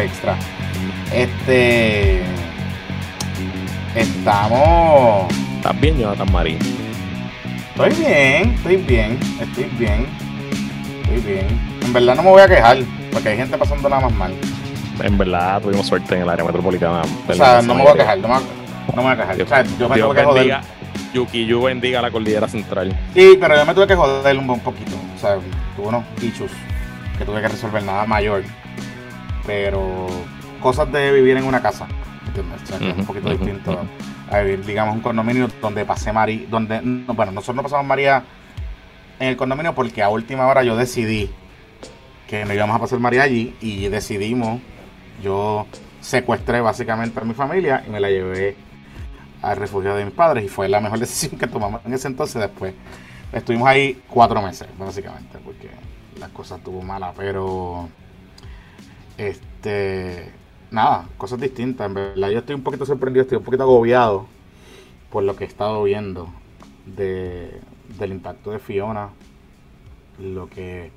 Extra. Este. Estamos. ¿Estás bien, Jonathan Marín? Estoy bien, estoy bien, estoy bien. Estoy bien. En verdad no me voy a quejar, porque hay gente pasando nada más mal. En verdad tuvimos suerte en el área metropolitana. O sea, no me voy a quejar, no me, no me voy a quejar. o sea, yo me tuve que joder. Yuki Yu bendiga la cordillera central. Sí, pero yo me tuve que joder un, un poquito. O sea, tuve unos issues que tuve que resolver, nada mayor. Pero cosas de vivir en una casa. ¿Entiendes? O sea, que es un poquito distinto a vivir, digamos, un condominio donde pasé María. Donde, bueno, nosotros no pasamos María en el condominio porque a última hora yo decidí que no íbamos a pasar María allí y decidimos. Yo secuestré básicamente a mi familia y me la llevé al refugio de mis padres y fue la mejor decisión que tomamos en ese entonces. Después estuvimos ahí cuatro meses, básicamente, porque las cosas estuvo malas, pero este nada, cosas distintas. En verdad, yo estoy un poquito sorprendido, estoy un poquito agobiado por lo que he estado viendo de, del impacto de Fiona. Lo que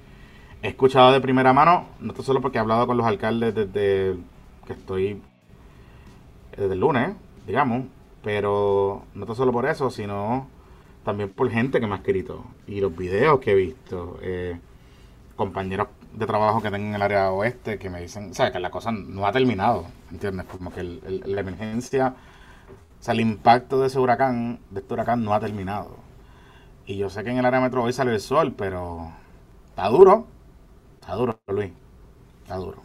he escuchado de primera mano, no solo porque he hablado con los alcaldes desde que estoy desde el lunes, digamos, pero no solo por eso, sino también por gente que me ha escrito y los videos que he visto. Eh, compañeros de trabajo que tengo en el área oeste que me dicen, ¿sabes? Que la cosa no ha terminado, ¿entiendes? Como que la emergencia, o sea, el impacto de ese huracán, de este huracán no ha terminado. Y yo sé que en el área metro hoy sale el sol, pero está duro, está duro, Luis, está duro.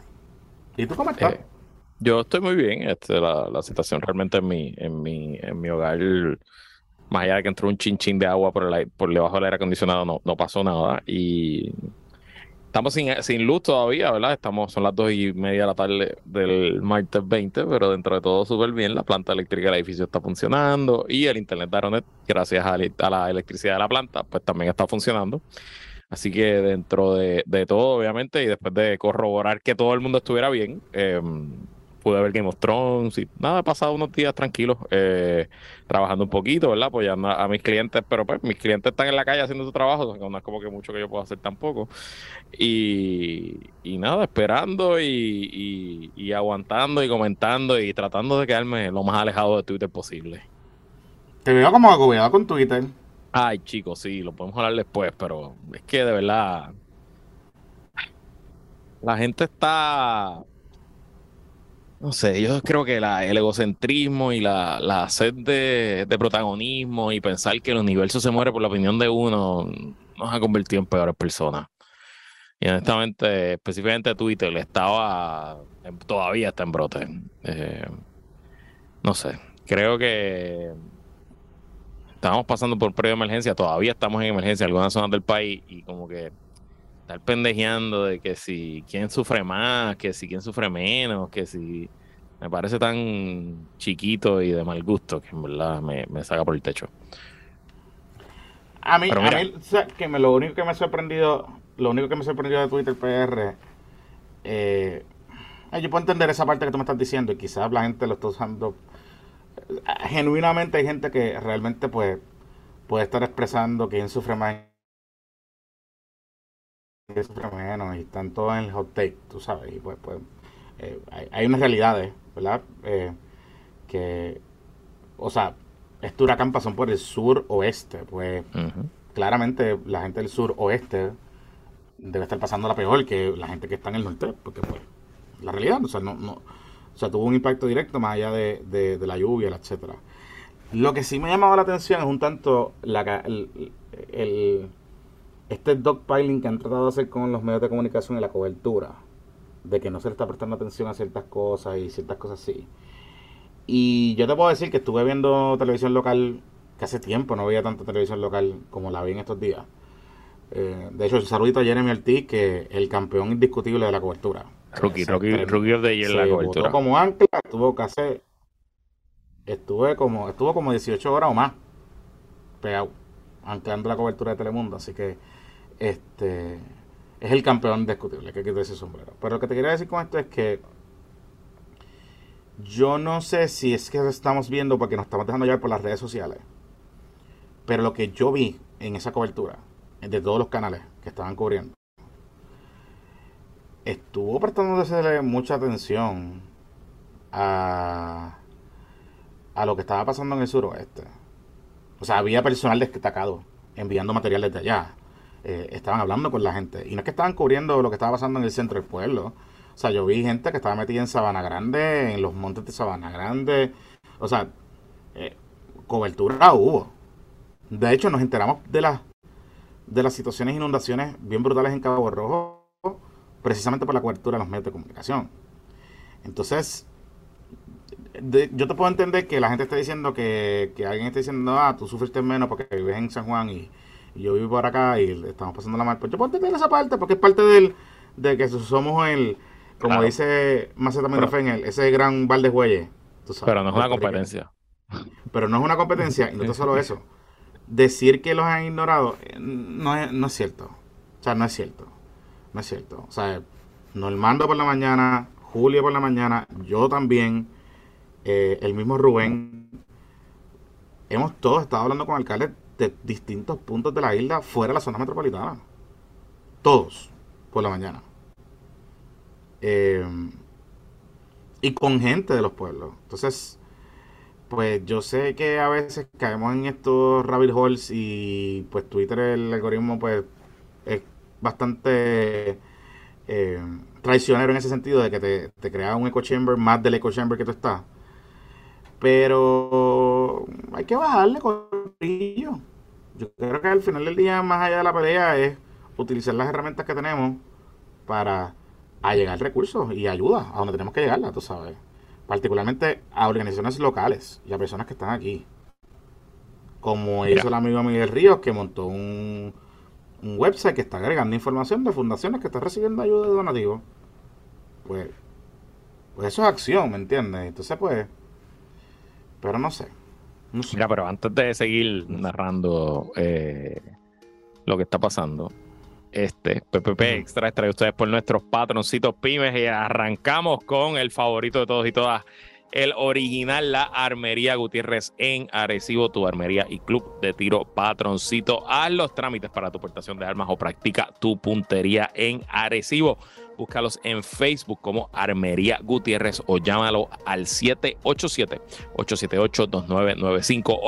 ¿Y tú cómo estás? Eh, yo estoy muy bien, este, la, la situación realmente en mi, en mi, en mi hogar más allá de que entró un chinchín de agua por, el, por debajo del aire acondicionado, no, no pasó nada. Y Estamos sin, luz todavía, ¿verdad? Estamos, son las dos y media de la tarde del martes 20, pero dentro de todo súper bien. La planta eléctrica del edificio está funcionando y el internet de Aeronet, gracias a, la electricidad de la planta, pues también está funcionando. Así que dentro de, todo, obviamente, y después de corroborar que todo el mundo estuviera bien, eh, pude ver Game of Thrones y nada, he pasado unos días tranquilos, eh, trabajando un poquito, ¿verdad? Apoyando a, mis clientes, pero pues mis clientes están en la calle haciendo su trabajo, no es como que mucho que yo pueda hacer tampoco. Y, y nada, esperando y, y, aguantando y comentando y tratando de quedarme lo más alejado de Twitter posible. Te veo como agobiado con Twitter. Ay, chicos, sí, lo podemos hablar después, pero es que de verdad la gente está no sé, yo creo que el egocentrismo y la, la sed de, protagonismo y pensar que el universo se muere por la opinión de uno nos ha convertido en peores personas. Y honestamente, específicamente Twitter estaba, todavía está en brote. Eh, no sé, creo que estamos pasando por periodo de emergencia, todavía estamos en emergencia en algunas zonas del país y como que estar pendejeando de que si quién sufre más, que si quién sufre menos, que si me parece tan chiquito y de mal gusto que en verdad me, saca por el techo. A mí, a mí que me, lo único que me ha sorprendido, lo único que me ha sorprendido de Twitter PR, eh, yo puedo entender esa parte que tú me estás diciendo y quizás la gente lo está usando. Genuinamente hay gente que realmente pues puede estar expresando quién sufre más sufre menos y están todos en el hot take, tú sabes, y pues, pues eh, hay, unas realidades, ¿verdad? Eh, que, o sea, este huracán pasó por el sur oeste, pues claramente la gente del sur oeste debe estar pasando la peor que la gente que está en el norte, porque pues la realidad, o sea, no, no, o sea, tuvo un impacto directo más allá de, de, la lluvia, etcétera. Lo que sí me ha llamado la atención es un tanto la, el, el este dogpiling que han tratado de hacer con los medios de comunicación y la cobertura, de que no se le está prestando atención a ciertas cosas y ciertas cosas así. Y yo te puedo decir que estuve viendo televisión local, que hace tiempo no veía tanta televisión local como la vi en estos días. Eh, de hecho, saludito a Jeremy Ortiz, que es el campeón indiscutible de la cobertura. Rookie, rookie, rookie of the year la cobertura. como ancla, estuvo casi, estuve como, estuvo como 18 horas o más pegado, anclando la cobertura de Telemundo, así que este es el campeón indiscutible, que quito ese sombrero. Pero lo que te quería decir con esto es que yo no sé si es que estamos viendo porque nos estamos dejando llevar por las redes sociales. Pero lo que yo vi en esa cobertura, de todos los canales que estaban cubriendo, estuvo prestándose mucha atención a, a lo que estaba pasando en el suroeste. O sea, había personal destacado enviando material desde allá. Eh, estaban hablando con la gente. Y no es que estaban cubriendo lo que estaba pasando en el centro del pueblo. O sea, yo vi gente que estaba metida en Sabana Grande, en los montes de Sabana Grande. O sea, eh, cobertura hubo. De hecho, nos enteramos de las de las situaciones de inundaciones bien brutales en Cabo Rojo, precisamente por la cobertura de los medios de comunicación. Entonces, yo te puedo entender que la gente está diciendo que, alguien está diciendo, ah, tú sufriste menos porque vives en San Juan y, yo vivo por acá y estamos pasando la mal. Pues yo puedo entender esa parte porque es parte del, de que somos el, como dice Maceta Mendoza, ese gran balde de Pero no es una competencia. Pero no es una competencia y no es solo eso. Decir que los han ignorado eh, no es, no es cierto. O sea, no es cierto. No es cierto. O sea, Normando por la mañana, Julio por la mañana, yo también eh, el mismo Rubén, hemos todos estado hablando con alcaldes de distintos puntos de la isla fuera de la zona metropolitana. Todos, por la mañana. Eh, y con gente de los pueblos. Entonces, pues yo sé que a veces caemos en estos rabbit holes y pues Twitter, el algoritmo, pues es bastante eh, traicionero en ese sentido de que te, te crea un echo chamber más del echo chamber que tú estás. Pero hay que bajarle ello. Yo creo que al final del día, más allá de la pelea, es utilizar las herramientas que tenemos para llegar recursos y ayuda a donde tenemos que llegarla, tú sabes. Particularmente a organizaciones locales y a personas que están aquí. Como hizo el amigo Miguel Ríos, que montó un, un website que está agregando información de fundaciones que están recibiendo ayuda de donativos. Pues, pues eso es acción, ¿me entiendes? Entonces, pues, pero no sé. Mira, pero antes de seguir narrando eh, lo que está pasando, este PPP Extra trae ustedes por nuestros patroncitos pymes y arrancamos con el favorito de todos y todas, el original, la Armería Gutiérrez en Arecibo, tu armería y club de tiro patroncito. Haz los trámites para tu portación de armas o practica tu puntería en Arecibo. Búscalos en Facebook como Armería Gutiérrez o llámalo al 787-878-2995.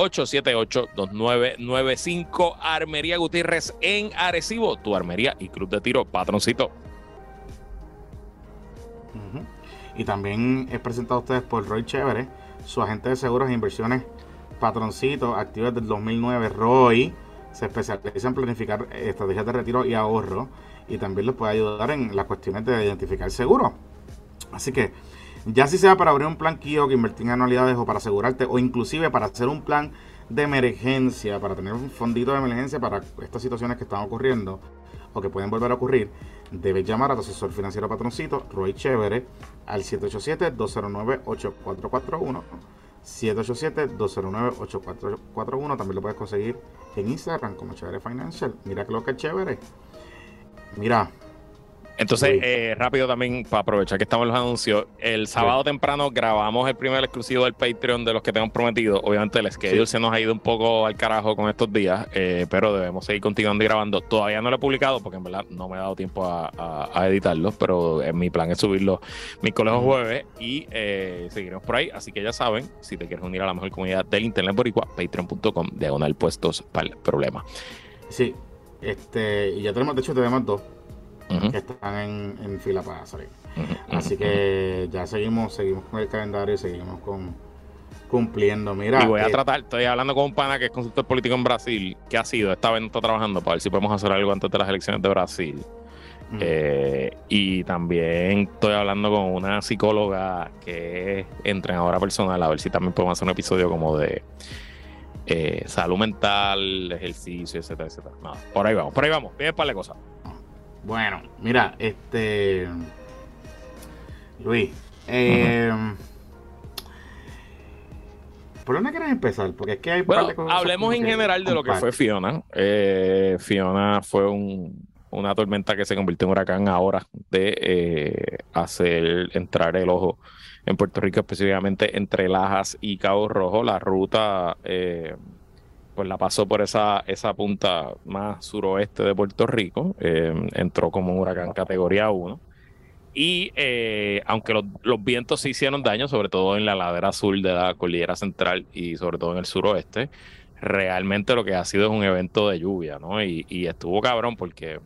878-2995. Armería Gutiérrez en Arecibo, tu armería y club de tiro patroncito. Y también es presentado a ustedes por Roy Chévere, su agente de seguros e inversiones patroncito, activo desde el 2009. Roy se especializa en planificar estrategias de retiro y ahorro y también les puede ayudar en las cuestiones de identificar seguro. Así que ya si sea para abrir un plan que invertir en anualidades o para asegurarte o inclusive para hacer un plan de emergencia, para tener un fondito de emergencia para estas situaciones que están ocurriendo o que pueden volver a ocurrir, debes llamar a tu asesor financiero patroncito, Roy Chévere, al 787-209-8441. 787-209-8441. También lo puedes conseguir en Instagram como Chévere Financial. Mira que lo que es chévere. Mira. Entonces, eh, rápido también, para aprovechar que estamos en los anuncios, el sábado temprano grabamos el primer exclusivo del Patreon de los que tenemos prometido. Obviamente el schedule se nos ha ido un poco al carajo con estos días, eh, pero debemos seguir continuando y grabando. Todavía no lo he publicado porque en verdad no me ha dado tiempo a, editarlo, pero en mi plan es subirlo mi colegio jueves y eh, seguiremos por ahí. Así que ya saben, si te quieres unir a la mejor comunidad del Internet Boricua, patreon.com, diagonal puestos para el problema. Sí, este, y ya tenemos, de hecho, tenemos dos que están en, fila para salir. Así que ya seguimos, seguimos con el calendario y seguimos con cumpliendo. Mira, y voy a eh, tratar, estoy hablando con un pana que es consultor político en Brasil, que ha sido, esta vez no está trabajando para ver si podemos hacer algo antes de las elecciones de Brasil. Eh, y también estoy hablando con una psicóloga que es entrenadora personal, a ver si también podemos hacer un episodio como de eh, salud mental, ejercicio, etcétera, etcétera. por ahí vamos, por ahí vamos, viene para la cosa. Bueno, mira, este. Luis, eh, ¿Por dónde quieres empezar? Porque es que hay bueno, Hablemos en general de lo que fue Fiona. Eh, Fiona fue una tormenta que se convirtió en huracán ahora de eh, hacer entrar el ojo en Puerto Rico, específicamente entre Lajas y Cabo Rojo. La ruta eh, pues la pasó por esa, esa punta más suroeste de Puerto Rico. Eh, entró como un huracán categoría 1. Y eh, aunque los, vientos sí hicieron daño, sobre todo en la ladera sur de la cordillera central y sobre todo en el suroeste, realmente lo que ha sido es un evento de lluvia, ¿no? Y, estuvo cabrón porque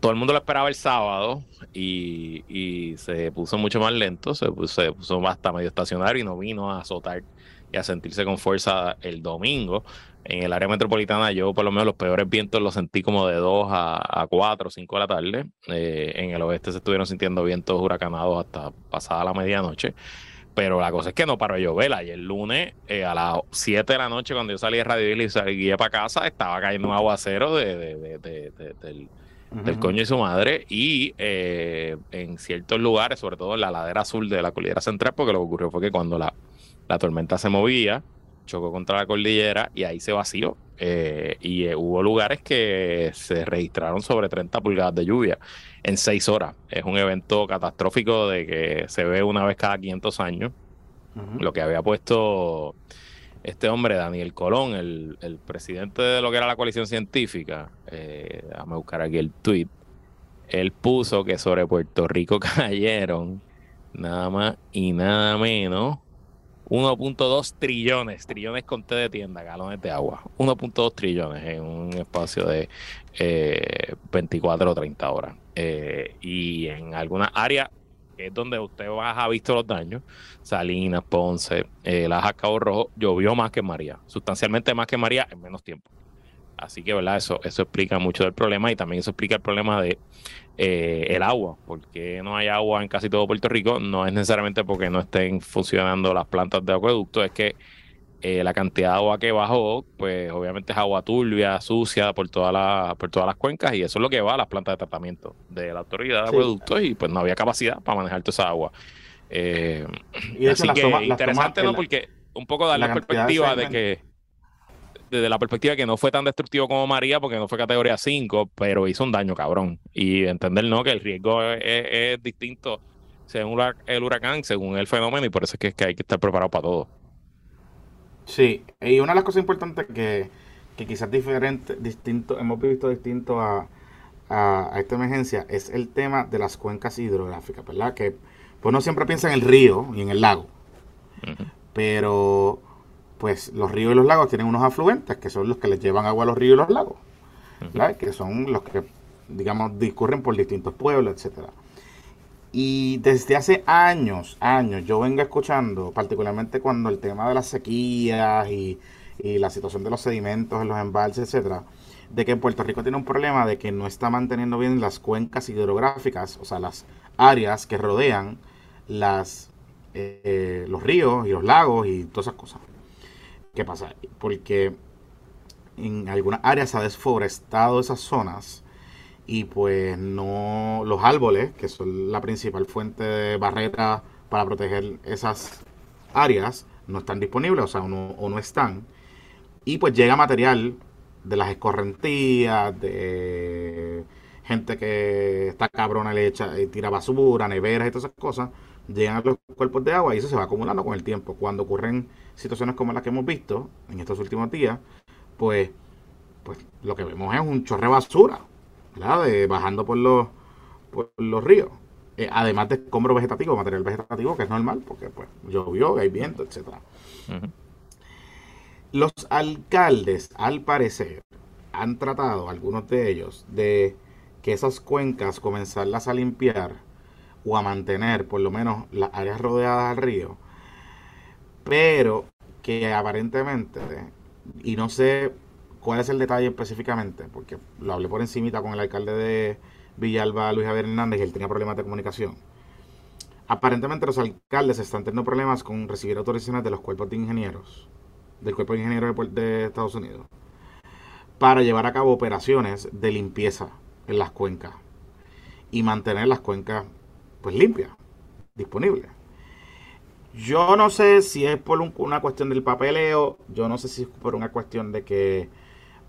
todo el mundo lo esperaba el sábado y, y se puso mucho más lento, se puso, se puso hasta medio estacionario y no vino a azotar y a sentirse con fuerza el domingo. En el área metropolitana yo por lo menos los peores vientos los sentí como de 2 a, a 4 o 5 de la tarde. Eh, en el oeste se estuvieron sintiendo vientos huracanados hasta pasada la medianoche. Pero la cosa es que no paró de llover. Ayer el lunes eh, a las 7 de la noche cuando yo salí de Radio y salí para casa estaba cayendo un aguacero de, de, de, del, del coño y su madre. Y eh, en ciertos lugares, sobre todo en la ladera sur de la cordillera central, porque lo que ocurrió fue que cuando la la tormenta se movía, chocó contra la cordillera y ahí se vació. Eh, y eh, hubo lugares que se registraron sobre 30 pulgadas de lluvia en 6 horas. Es un evento catastrófico de que se ve una vez cada 500 años. Lo que había puesto este hombre, Daniel Colón, el, presidente de lo que era la coalición científica, eh, déjame buscar aquí el tweet, él puso que sobre Puerto Rico cayeron nada más y nada menos 1.2 trillones, trillones con T de tienda, galones de agua. 1.2 trillones en un espacio de 24 eh, o 30 horas. Eh, y en algunas áreas es donde usted ha visto los daños, Salinas, Ponce, eh, Laja, Cabo Rojo, llovió más que María, sustancialmente más que María en menos tiempo. Así que, ¿verdad? Eso, eso explica mucho del problema y también eso explica el problema de eh, el agua. Porque no hay agua en casi todo Puerto Rico? No es necesariamente porque no estén funcionando las plantas de acueducto, es que eh, la cantidad de agua que bajó, pues obviamente es agua turbia, sucia por, toda la, por todas las cuencas y eso es lo que va a las plantas de tratamiento de la autoridad de acueductos y pues no había capacidad para manejar toda esa agua. Eh, y así que interesante, ¿no? Porque un poco darle la perspectiva de que desde la perspectiva que no fue tan destructivo como María, porque no fue categoría 5, pero hizo un daño cabrón. Y entender ¿no? que el riesgo es, distinto según el huracán, según el fenómeno, y por eso es que, hay que estar preparado para todo. Sí, y una de las cosas importantes que, que quizás diferente, distinto, hemos visto distinto a, a, esta emergencia es el tema de las cuencas hidrográficas, ¿verdad? Que pues uno siempre piensa en el río y en el lago, pero pues los ríos y los lagos tienen unos afluentes que son los que les llevan agua a los ríos y los lagos, que son los que, digamos, discurren por distintos pueblos, etcétera. Y desde hace años, años, yo vengo escuchando, particularmente cuando el tema de las sequías y, y la situación de los sedimentos en los embalses, etcétera, de que Puerto Rico tiene un problema de que no está manteniendo bien las cuencas hidrográficas, o sea, las áreas que rodean las, eh, los ríos y los lagos y todas esas cosas. ¿Qué pasa? Porque en algunas áreas se ha desforestado esas zonas y pues no los árboles, que son la principal fuente de barrera para proteger esas áreas, no están disponibles, o sea, o no están. Y pues llega material de las escorrentías, de gente que está cabrona le echa tira basura, neveras y todas esas cosas, llegan a los cuerpos de agua y eso se va acumulando con el tiempo. Cuando ocurren situaciones como las que hemos visto en estos últimos días, pues, pues lo que vemos es un chorre de basura, ¿verdad? De, bajando por los, por los ríos. Eh, además de escombro vegetativo, material vegetativo, que es normal, porque pues llovió, hay viento, etcétera. Los alcaldes, al parecer, han tratado, algunos de ellos, de que esas cuencas comenzarlas a limpiar o a mantener por lo menos las áreas rodeadas al río, pero que aparentemente, y no sé cuál es el detalle específicamente, porque lo hablé por encimita con el alcalde de Villalba, Luis Javier Hernández, y él tenía problemas de comunicación. Aparentemente los alcaldes están teniendo problemas con recibir autorizaciones de los cuerpos de ingenieros, del cuerpo de ingenieros de, de Estados Unidos, para llevar a cabo operaciones de limpieza en las cuencas y mantener las cuencas pues limpia, disponible. Yo no sé si es por una cuestión del papeleo, yo no sé si es por una cuestión de que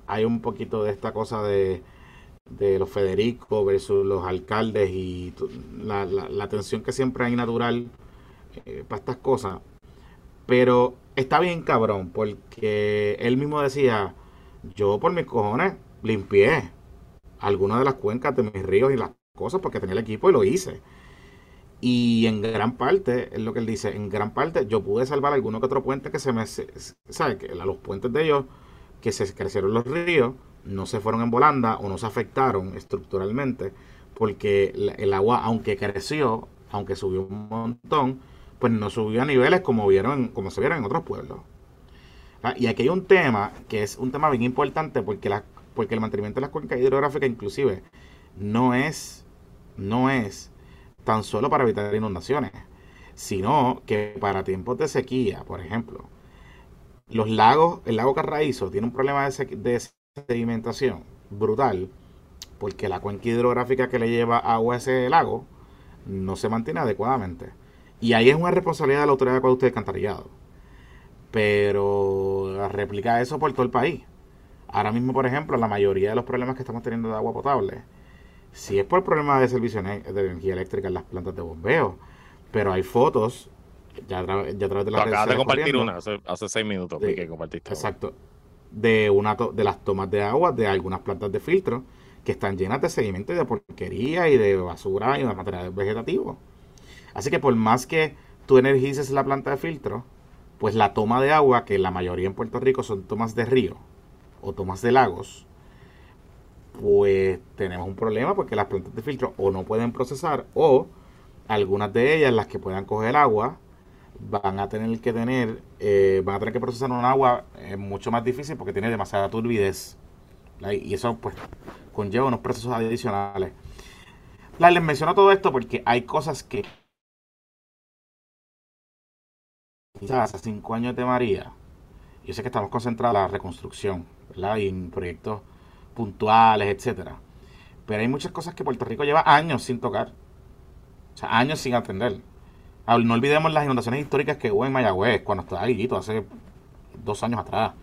hay un poquito de esta cosa de, de los Federico versus los alcaldes y la, la, tensión que siempre hay natural eh, para estas cosas. Pero está bien cabrón, porque él mismo decía, yo por mis cojones limpié algunas de las cuencas de mis ríos y las cosas porque tenía el equipo y lo hice. Y en gran parte, es lo que él dice, en gran parte yo pude salvar alguno que otro puente que se me... ¿Sabes? Que los puentes de ellos, que se crecieron los ríos, no se fueron en volanda o no se afectaron estructuralmente, porque el agua, aunque creció, aunque subió un montón, pues no subió a niveles como vieron como se vieron en otros pueblos. Ah, y aquí hay un tema que es un tema bien importante porque la, porque el mantenimiento de las cuencas hidrográficas inclusive no es no es tan solo para evitar inundaciones, sino que para tiempos de sequía, por ejemplo, los lagos, el lago Carraízo tiene un problema de, sedimentación brutal porque la cuenca hidrográfica que le lleva agua a ese lago no se mantiene adecuadamente. Y ahí es una responsabilidad de la autoridad de acueducto y alcantarillado. Pero replica eso por todo el país. Ahora mismo, por ejemplo, la mayoría de los problemas que estamos teniendo de agua potable, si es por problemas de servicio de energía eléctrica en las plantas de bombeo, pero hay fotos ya a, través de la Acabas de compartir una hace, seis minutos que compartiste. Exacto. De, una de las tomas de agua de algunas plantas de filtro que están llenas de sedimento y de porquería y de basura y de material vegetativo. Así que por más que tú energices la planta de filtro, pues la toma de agua, que la mayoría en Puerto Rico son tomas de río o tomas de lagos, pues tenemos un problema porque las plantas de filtro o no pueden procesar o algunas de ellas, las que puedan coger agua, van a tener que tener, eh, van a tener que procesar un agua eh, mucho más difícil porque tiene demasiada turbidez. Y eso pues conlleva unos procesos adicionales. les menciono todo esto porque hay cosas que quizás hace cinco años de María, yo sé que estamos concentrados en la reconstrucción, ¿verdad? Y en proyectos puntuales, etcétera. Pero hay muchas cosas que Puerto Rico lleva años sin tocar. O sea, años sin atender. No olvidemos las inundaciones históricas que hubo en Mayagüez, cuando estaba Guillito, hace dos años atrás.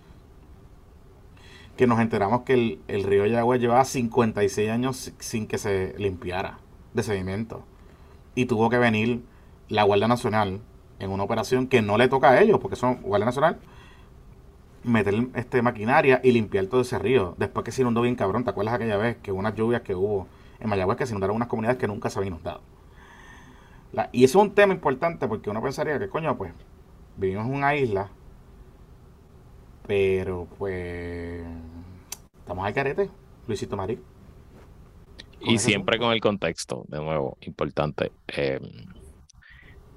Que nos enteramos que el, río Mayagüez llevaba 56 años sin que se limpiara de sedimento. Y tuvo que venir la Guardia Nacional en una operación que no le toca a ellos, porque son Guardia Nacional, meter este maquinaria y limpiar todo ese río. Después que se inundó bien cabrón, ¿te acuerdas aquella vez que unas lluvias que hubo en Mayagüez que se inundaron unas comunidades que nunca se habían inundado? y eso es un tema importante porque uno pensaría que, coño, pues, vivimos en una isla, pero pues, estamos al carete, Luisito Marí. Y siempre con el contexto, de nuevo, importante. Eh,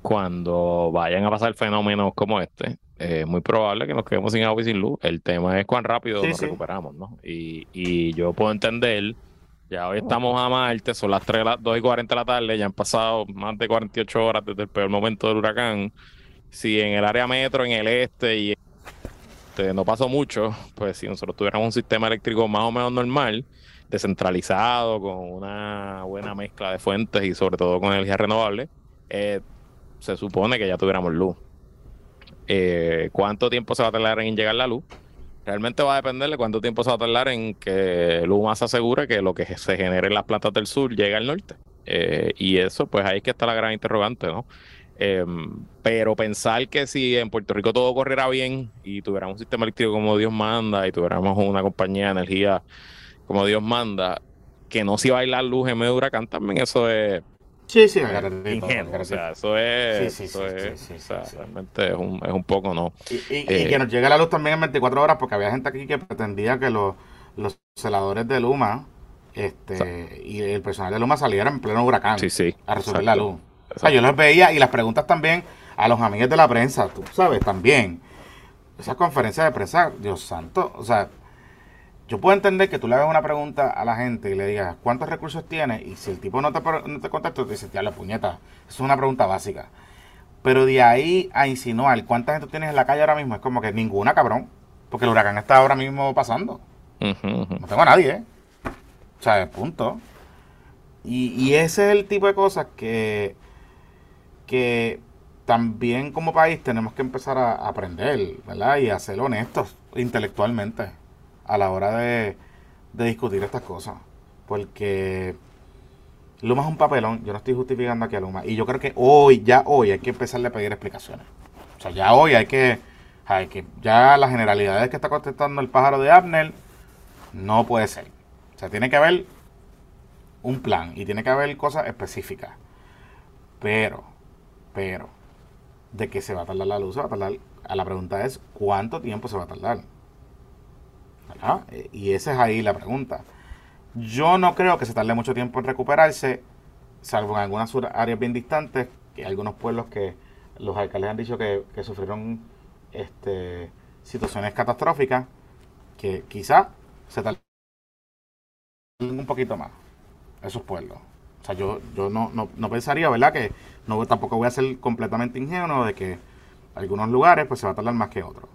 cuando vayan a pasar fenómenos como este, es muy probable que nos quedemos sin agua y sin luz. El tema es cuán rápido nos recuperamos, ¿no? Y, y, yo puedo entender, ya hoy estamos a Marte, son las 3, las 2 y 40 de la tarde, ya han pasado más de 48 horas desde el peor momento del huracán. Si en el área metro, en el este y este, no pasó mucho, pues si nosotros tuviéramos un sistema eléctrico más o menos normal, descentralizado, con una buena mezcla de fuentes y sobre todo con energía renovable, eh, se supone que ya tuviéramos luz. Eh, ¿Cuánto tiempo se va a tardar en llegar la luz? Realmente va a depender de cuánto tiempo se va a tardar en que más asegure que lo que se genere en las plantas del sur llegue al norte. Eh, y eso, pues ahí es que está la gran interrogante, ¿no? Em, pero pensar que si en Puerto Rico todo corriera bien y tuviéramos un sistema eléctrico como Dios manda y tuviéramos una compañía de energía como Dios manda, que no se iba a ir la luz en medio de huracán, también eso es Sí, sí, O sea, eso es. Sí, sí, sí, o sea, realmente es un, es un poco, ¿no? Y, y, que nos llegue la luz también en 24 horas, porque había gente aquí que pretendía que los, los celadores de Luma este y el personal de Luma salieran en pleno huracán a resolver la luz. O sea, yo los veía y las preguntas también a los amigos de la prensa, tú sabes, también. Esas conferencias de prensa, Dios santo, o sea, yo puedo entender que tú le hagas una pregunta a la gente y le digas cuántos recursos tiene y si el tipo no te, no te contesta, te dice, ya la puñeta. Eso es una pregunta básica. Pero de ahí a insinuar cuánta gente tienes en la calle ahora mismo es como que ninguna, cabrón. Porque el huracán está ahora mismo pasando. No tengo a nadie, ¿eh? O sea, punto. Y, y ese es el tipo de cosas que, que también como país tenemos que empezar a aprender, ¿verdad? Y a ser honestos intelectualmente a la hora de, discutir estas cosas. Porque Luma es un papelón, yo no estoy justificando aquí a Luma. Y yo creo que hoy, ya hoy, hay que empezarle a pedir explicaciones. O sea, ya hoy hay que, hay que, ya las generalidades que está contestando el pájaro de Abner, no puede ser. O sea, tiene que haber un plan y tiene que haber cosas específicas. Pero, pero, de que se va a tardar la luz, se va a tardar. A la pregunta es, ¿cuánto tiempo se va a tardar? Eh, y esa es ahí la pregunta. Yo no creo que se tarde mucho tiempo en recuperarse, salvo en algunas áreas bien distantes, que algunos pueblos que los alcaldes han dicho que, sufrieron este, situaciones catastróficas, que quizá se tarden un poquito más, esos pueblos. O sea, yo, yo no, no, no pensaría, ¿verdad? Que no tampoco voy a ser completamente ingenuo de que algunos lugares pues se va a tardar más que otros.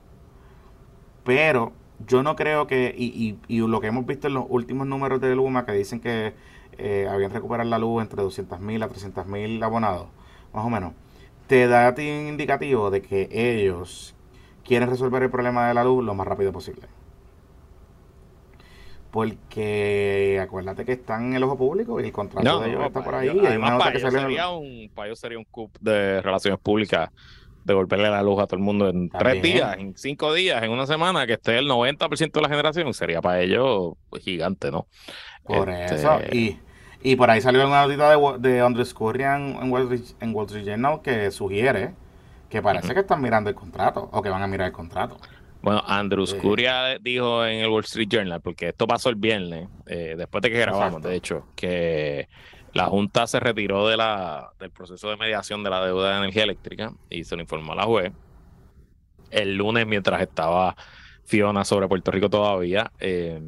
Pero yo no creo que, y, y, y, lo que hemos visto en los últimos números de Luma que dicen que eh, habían recuperado la luz entre 200.000 a 300.000 abonados, más o menos, te da a ti un indicativo de que ellos quieren resolver el problema de la luz lo más rápido posible. Porque acuérdate que están en el ojo público y el contrato de ellos está por ahí. además, para, ellos sería un, para ellos sería un coup de relaciones públicas devolverle la luz a todo el mundo en tres días, en cinco días, en una semana, que esté el 90% de la generación, sería para ellos gigante, ¿no? Por este, eso. Y, y, por ahí salió una notita de, de Andrew Scurrian en Wall, Street, en Wall Street Journal que sugiere que parece que están mirando el contrato o que van a mirar el contrato. Bueno, Andrew Scuria dijo en el Wall Street Journal, porque esto pasó el viernes, eh, después de que grabamos, de hecho, que la Junta se retiró de la, del proceso de mediación de la deuda de energía eléctrica y se lo informó a la juez. El lunes, mientras estaba Fiona sobre Puerto Rico todavía, eh,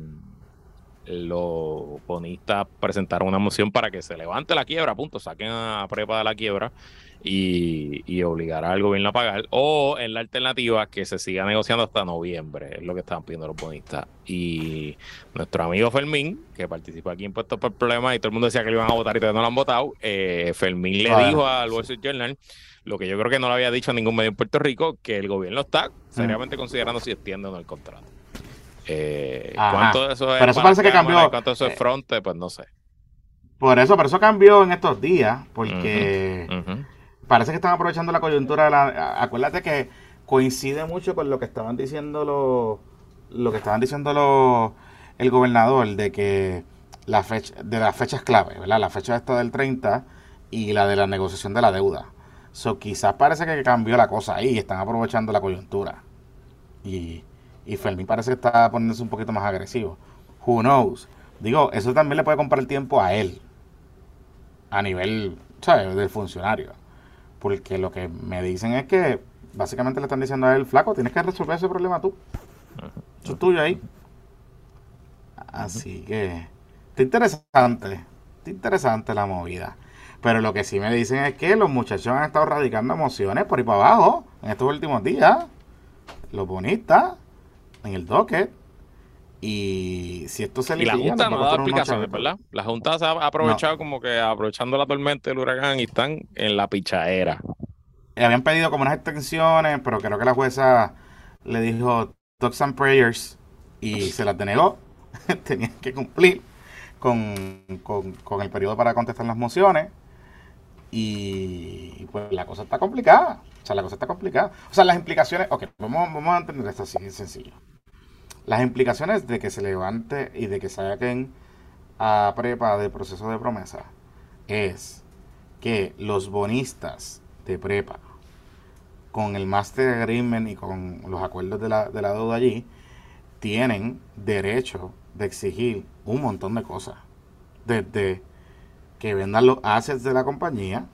los bonistas presentaron una moción para que se levante la quiebra, punto, saquen a prepa de la quiebra y, y obligar al gobierno a pagar. O en la alternativa que se siga negociando hasta noviembre, es lo que estaban pidiendo los bonistas. Y nuestro amigo Fermín, que participó aquí en Puestos por Problemas y todo el mundo decía que lo iban a votar y todavía no lo han votado, eh, Fermín le dijo al Wall Street Journal lo que yo creo que no lo había dicho a ningún medio en Puerto Rico, que el gobierno está seriamente considerando si extiende o no el contrato. Eh, ¿Cuánto de eso es? Pero eso parece que cambió. ¿Cuánto de eso es eh, fronte? Pues no sé. Por eso, pero eso cambió en estos días, porque parece que están aprovechando la coyuntura de la... Acuérdate que coincide mucho con lo que estaban diciendo los... Lo que estaban diciendo los, el gobernador de que la fecha, de las fechas clave. La fecha esta del 30 y la de la negociación de la deuda. So, quizás parece que cambió la cosa ahí están aprovechando la coyuntura. Y, y Fermín parece que está poniéndose un poquito más agresivo. Who knows? Digo, eso también le puede comprar el tiempo a él. A nivel, ¿sabes? Del funcionario. Porque lo que me dicen es que básicamente le están diciendo a él, flaco, tienes que resolver ese problema tú. Eso es tuyo ahí. Así que, está interesante. Está interesante la movida. Pero lo que sí me dicen es que los muchachos han estado radicando emociones por ahí para abajo en estos últimos días. Los bonistas, en el docket. Y si esto se Y la Junta no ha dado explicaciones, ¿verdad? La Junta se ha aprovechado como que aprovechando la tormenta del huracán y están en la pichadera. Habían pedido como unas extensiones, pero creo que la jueza le dijo talks and prayers y se las denegó. Tenían que cumplir con, con, el periodo para contestar las mociones. Y pues la cosa está complicada. O sea, la cosa está complicada. O sea, las implicaciones. Ok, vamos, vamos a entender esto así, sencillo. Las implicaciones de que se levante y de que saquen a prepa del proceso de promesa es que los bonistas de prepa con el Master Agreement y con los acuerdos de la, de la deuda allí tienen derecho de exigir un montón de cosas. Desde que vendan los assets de la compañía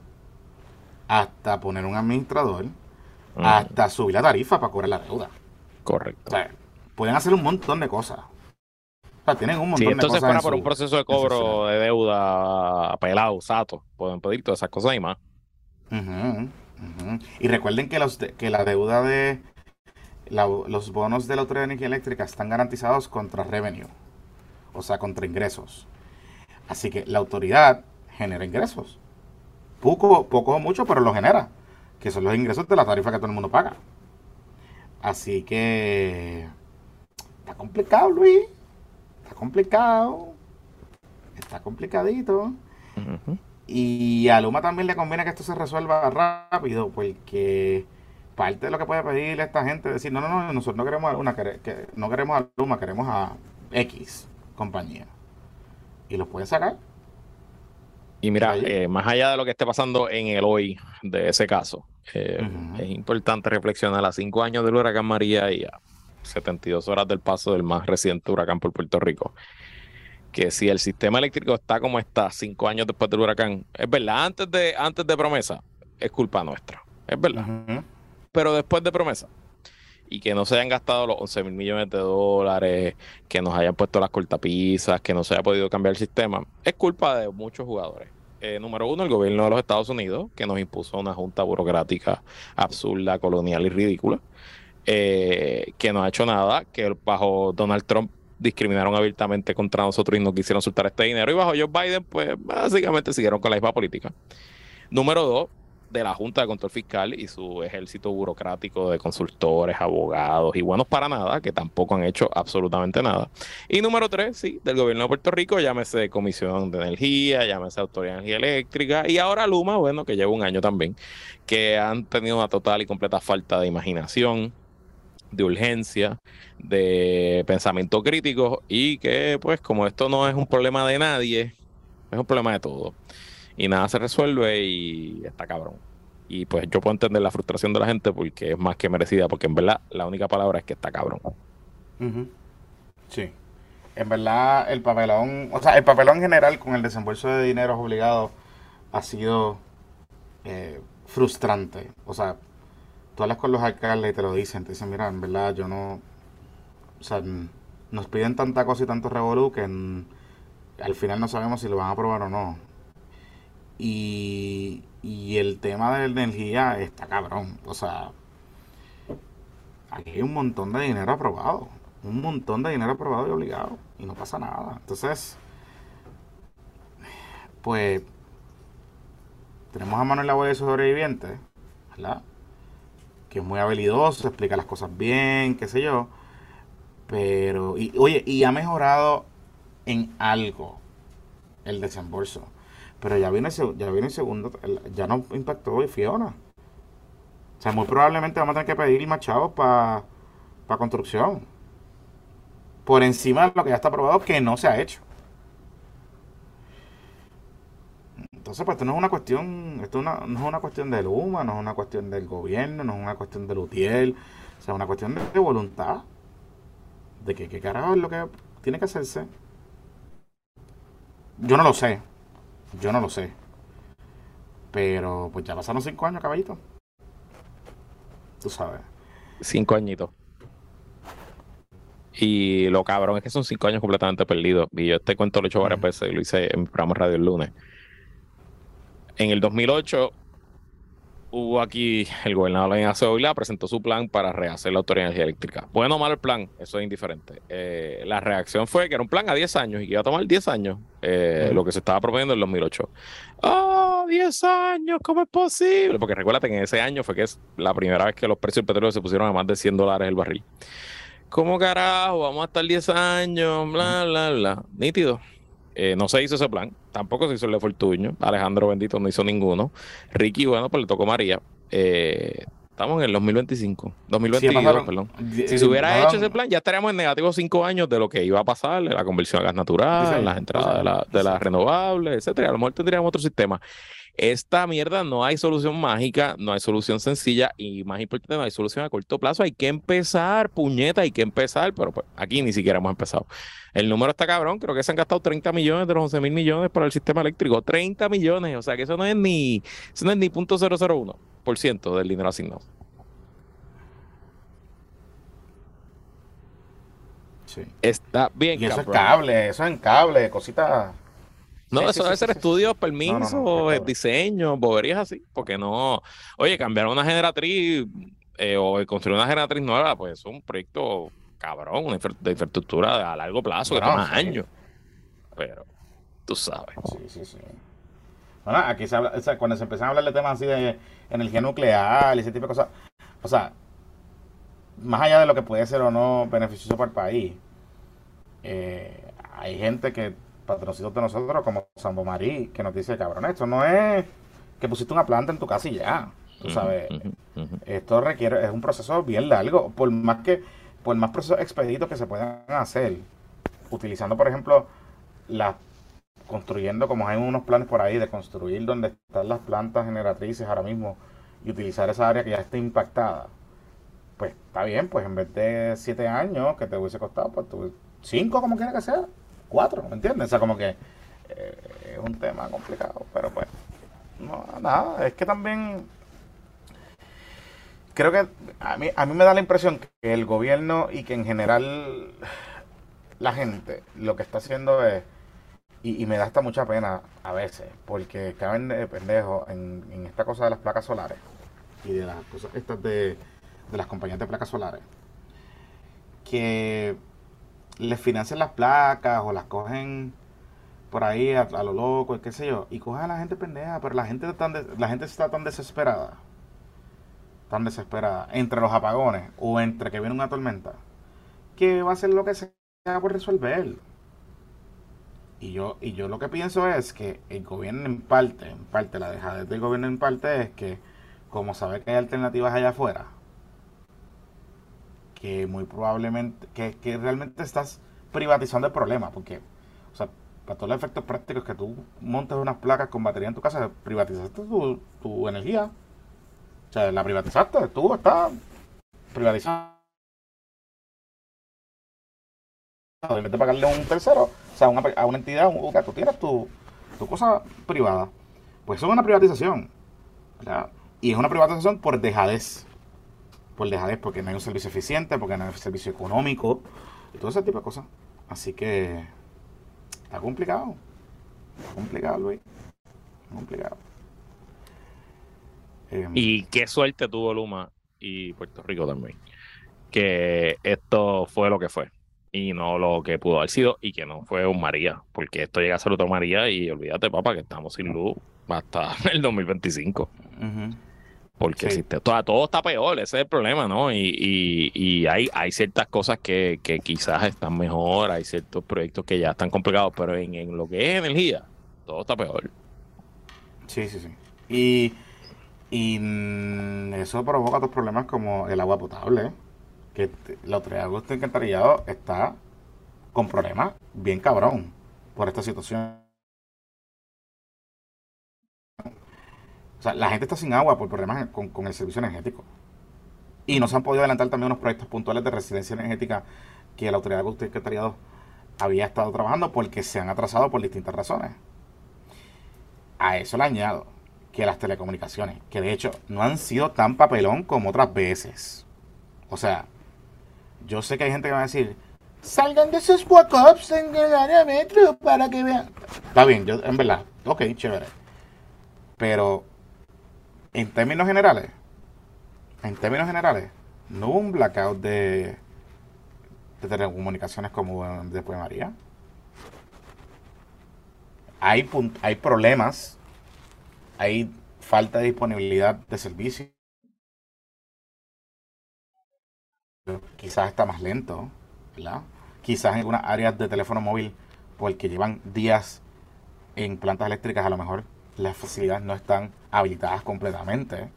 hasta poner un administrador, hasta subir la tarifa para cobrar la deuda. Correcto pueden hacer un montón de cosas. O sea, tienen un montón de cosas. Si entonces fuera por un proceso de cobro de deuda pelado, sato, pueden pedir todas esas cosas y más. Y recuerden que, los que la deuda de los bonos de la Autoridad de Energía Eléctrica están garantizados contra revenue, o sea, contra ingresos. Así que la autoridad genera ingresos. Poco, poco o mucho, pero lo genera. Que son los ingresos de la tarifa que todo el mundo paga. Así que Está complicado, Luis. Está complicado. Está complicadito. Y a Luma también le conviene que esto se resuelva rápido, porque parte de lo que puede pedirle a esta gente es decir, no, no, no, nosotros no queremos a Luma, que, no queremos a Luma, queremos a X compañía. Y los puede sacar. Y mira, eh, más allá de lo que esté pasando en el hoy de ese caso, eh, es importante reflexionar a cinco años del huracán María y a 72 horas del paso del más reciente huracán por Puerto Rico. Que si el sistema eléctrico está como está cinco años después del huracán, es verdad, antes de, antes de promesa, es culpa nuestra. Es verdad. Pero después de promesa, y que no se hayan gastado los 11 mil millones de dólares, que nos hayan puesto las cortapisas, que no se haya podido cambiar el sistema, es culpa de muchos jugadores. Eh, número uno, el gobierno de los Estados Unidos, que nos impuso una junta burocrática absurda, colonial y ridícula, eh, que no ha hecho nada, que bajo Donald Trump discriminaron abiertamente contra nosotros y no quisieron soltar este dinero, y bajo Joe Biden, pues básicamente siguieron con la misma política. Número dos, de la Junta de Control Fiscal y su ejército burocrático de consultores, abogados y buenos para nada, que tampoco han hecho absolutamente nada. Y número tres, sí, del gobierno de Puerto Rico, llámese Comisión de Energía, llámese Autoridad de Energía Eléctrica y ahora Luma, bueno, que lleva un año también, que han tenido una total y completa falta de imaginación de urgencia, de pensamiento crítico y que pues como esto no es un problema de nadie, es un problema de todo y nada se resuelve y está cabrón. Y pues yo puedo entender la frustración de la gente porque es más que merecida, porque en verdad la única palabra es que está cabrón. Sí. En verdad el papelón, o sea, el papelón en general con el desembolso de dinero obligado ha sido eh, frustrante. O sea, tú hablas con los alcaldes y te lo dicen, te dicen, mira, en verdad yo no, o sea, nos piden tanta cosa y tanto revolú que al final no sabemos si lo van a aprobar o no. Y, el tema de la energía está cabrón. O sea, aquí hay un montón de dinero aprobado. Un montón de dinero aprobado y obligado. Y no pasa nada. Entonces, pues, tenemos a Manuel Abuelo sobreviviente, ¿verdad? Que es muy habilidoso, explica las cosas bien, qué sé yo. Pero, y, oye, y ha mejorado en algo el desembolso. Pero ya viene, ya viene el segundo, ya no impactó hoy Fiona. O sea, muy probablemente vamos a tener que pedir más para construcción. Por encima de lo que ya está aprobado que no se ha hecho. Entonces, pues esto no es una cuestión, esto no es una cuestión de Luma, no es una cuestión del gobierno, no es una cuestión de Lutiel, o sea, es una cuestión de, voluntad. De que qué carajo es lo que tiene que hacerse. Yo no lo sé, yo no lo sé. Pero pues ya pasaron cinco años, caballito. Tú sabes. Cinco añitos. Y lo cabrón es que son cinco años completamente perdidos. Y yo este cuento lo he hecho varias veces y lo hice en mi programa radio el lunes. En el 2008 hubo aquí el gobernador de la presentó su plan para rehacer la Autoridad de Energía Eléctrica. Bueno o malo el plan, eso es indiferente. Eh, la reacción fue que era un plan a 10 años y que iba a tomar 10 años eh, lo que se estaba proponiendo en el 2008. ¡Ah, 10 años! ¿Cómo es posible? Porque recuérdate que en ese año fue que es la primera vez que los precios del petróleo se pusieron a más de 100 dólares el barril. ¿Cómo carajo? Vamos a estar 10 años, bla, bla, bla. Nítido. Eh, no se hizo ese plan, tampoco se hizo el de Fortuño. Alejandro Bendito no hizo ninguno. Ricky, bueno, pues le tocó María. Eh, estamos en el 2025, 2022, perdón. Si se hubiera hecho ese plan, ya estaríamos en negativo cinco años de lo que iba a pasar, la conversión a gas natural, las entradas de, la, de las renovables, etcétera. A lo mejor tendríamos otro sistema. Esta mierda no hay solución mágica, no hay solución sencilla y más importante, no hay solución a corto plazo. Hay que empezar, puñeta, hay que empezar, pero pues, aquí ni siquiera hemos empezado. El número está cabrón, creo que se han gastado 30 millones de los 11 mil millones para el sistema eléctrico. 30 millones, o sea que eso no es ni, eso no es ni .001% del dinero asignado. Sí. Está bien. Y eso es cable, eso es en cable, cositas no, eso debe ser estudios, permisos, diseño, boberías así, porque no. Oye, cambiar una generatriz eh, o construir una generatriz nueva, pues es un proyecto cabrón, una de infraestructura a largo plazo, que toma años. Pero, tú sabes. Sí, sí, sí. Bueno, aquí se habla, o sea, cuando se empiezan a hablar de temas así de energía nuclear y ese tipo de cosas, o sea, más allá de lo que puede ser o no beneficioso para el país, eh, hay gente que patrocitos de nosotros como Sambo Marí, que nos dice, cabrón, esto no es que pusiste una planta en tu casa y ya. Tú sabes, esto requiere, es un proceso bien largo, por más que, por más procesos expeditos que se puedan hacer, utilizando, por ejemplo, las construyendo, como hay unos planes por ahí de construir donde están las plantas generatrices ahora mismo y utilizar esa área que ya está impactada, pues está bien, pues en vez de siete años que te hubiese costado, pues tú, cinco como quiera que sea, cuatro, ¿me entiendes? O sea, como que eh, es un tema complicado, pero pues, no, nada, es que también creo que a mí, a mí me da la impresión que el gobierno y que en general la gente lo que está haciendo es, y, me da hasta mucha pena a veces, porque caben de pendejo en, esta cosa de las placas solares y de las cosas estas de, de las compañías de placas solares, que les financian las placas o las cogen por ahí a, lo loco, qué sé yo, y cogen a la gente pendeja, pero la gente, tan la gente está tan desesperada tan desesperada entre los apagones o entre que viene una tormenta, que va a ser lo que sea por resolver. Y yo, y yo lo que pienso es que el gobierno en parte, en parte, la dejadez del gobierno en parte es que, como sabe que hay alternativas allá afuera, que muy probablemente, que, que realmente estás privatizando el problema, porque, o sea, para todos los efectos prácticos que tú montes unas placas con batería en tu casa, privatizaste tu, tu energía. O sea, la privatizaste, tú estás privatizando. En vez de pagarle a un tercero, o sea, a una entidad, un, tú tienes tu, tu cosa privada. Pues eso es una privatización. Y es una privatización por dejadez. Por dejadez, porque no hay un servicio eficiente, porque no hay un servicio económico, y todo ese tipo de cosas. Así que está complicado. Está complicado, Luis. Está complicado. Em, y qué suerte tuvo Luma y Puerto Rico también. Que esto fue lo que fue y no lo que pudo haber sido y que no fue un María, porque esto llega a ser otro María y olvídate, papá, que estamos sin luz hasta el 2025. Porque si todo, todo, está peor, ese es el problema, ¿no? Y, y, hay, hay ciertas cosas que, que, quizás están mejor, hay ciertos proyectos que ya están complicados, pero en, en lo que es energía, todo está peor. Sí, sí, sí. Y y mm, eso provoca otros problemas como el agua potable, que la autoridad de Augusto Encantarillado está con problemas bien cabrón por esta situación. O sea, la gente está sin agua por problemas con, con el servicio energético. Y no se han podido adelantar también unos proyectos puntuales de residencia energética que la autoridad de Augusto Encantarillado había estado trabajando porque se han atrasado por distintas razones. A eso le añado que las telecomunicaciones, que de hecho no han sido tan papelón como otras veces. O sea, yo sé que hay gente que va a decir, salgan de esos walk-ups en el área metro para que vean. Está bien, yo en verdad, ok, chévere. Pero en términos generales, en términos generales, no hubo un blackout de, de telecomunicaciones como después de María. Hay, hay problemas hay falta de disponibilidad de servicio. Quizás está más lento, ¿verdad? Quizás en algunas áreas de teléfono móvil, porque llevan días en plantas eléctricas, a lo mejor las facilidades no están habilitadas completamente.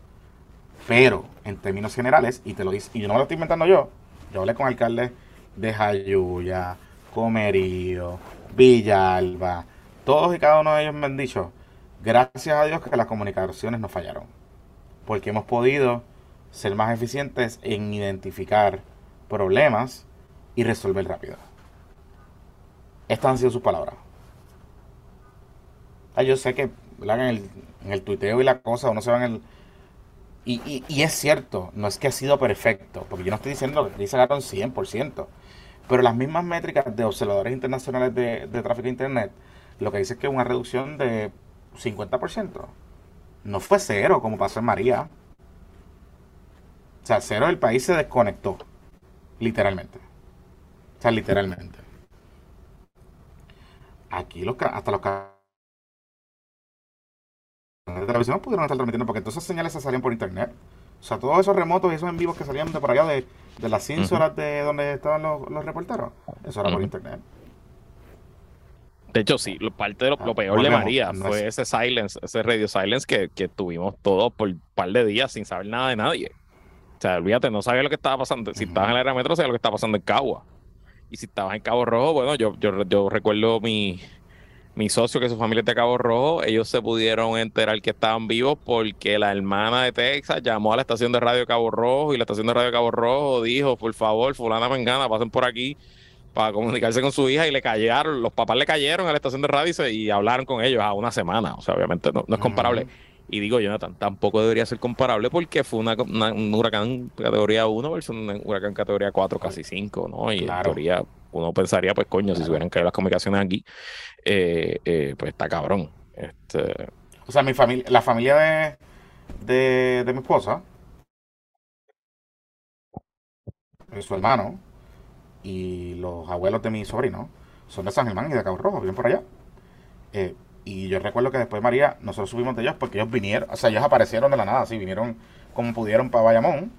Pero en términos generales, y te lo dice, y yo no lo estoy inventando yo, yo hablé con alcaldes de Jayuya, Comerío, Villalba, todos y cada uno de ellos me han dicho, Gracias a Dios que las comunicaciones no fallaron, porque hemos podido ser más eficientes en identificar problemas y resolver rápido. Estas han sido sus palabras. Ah, yo sé que en el, en el tuiteo y la cosa uno se va en el... Y, es cierto, no es que ha sido perfecto, porque yo no estoy diciendo que se ganaron 100%, pero las mismas métricas de observadores internacionales de, de tráfico de Internet, lo que dice es que una reducción de 50%. No fue cero como pasó en María. O sea, cero el país se desconectó. Literalmente. O sea, literalmente. Aquí los, hasta los canales de televisión pudieron estar transmitiendo porque todas esas señales se salían por internet. O sea, todos esos remotos y esos en vivos que salían de por allá de, las cínsulas de donde estaban los, los reporteros, eso era por internet. De hecho, sí, parte de lo, ah, peor de María fue ese silence, ese radio silence que, que tuvimos todos por un par de días sin saber nada de nadie. O sea, olvídate, no sabía lo que estaba pasando. Si estabas en el aerometro, sabía lo que estaba pasando en Cagua. Y si estabas en Cabo Rojo, bueno, yo, yo, yo recuerdo mi, mi socio, que su familia es de Cabo Rojo, ellos se pudieron enterar que estaban vivos porque la hermana de Texas llamó a la estación de radio Cabo Rojo y la estación de radio Cabo Rojo dijo, por favor, fulana mengana, pasen por aquí para comunicarse con su hija y le cayeron, los papás le cayeron a la estación de radio y, hablaron con ellos a una semana. O sea, obviamente no, es comparable. Y digo, Jonathan, tampoco debería ser comparable porque fue una, un huracán categoría 1 versus un huracán categoría 4, casi 5, ¿no? Y en teoría uno pensaría, pues coño, si se hubieran caído las comunicaciones aquí, eh, eh, pues está cabrón. Este... O sea, mi familia, la familia de, de, mi esposa, su hermano y los abuelos de mi sobrino son de San Germán y de Cabo Rojo, viven por allá. Eh, y yo recuerdo que después María, nosotros subimos de ellos porque ellos vinieron, o sea, ellos aparecieron de la nada, sí, vinieron como pudieron para Bayamón.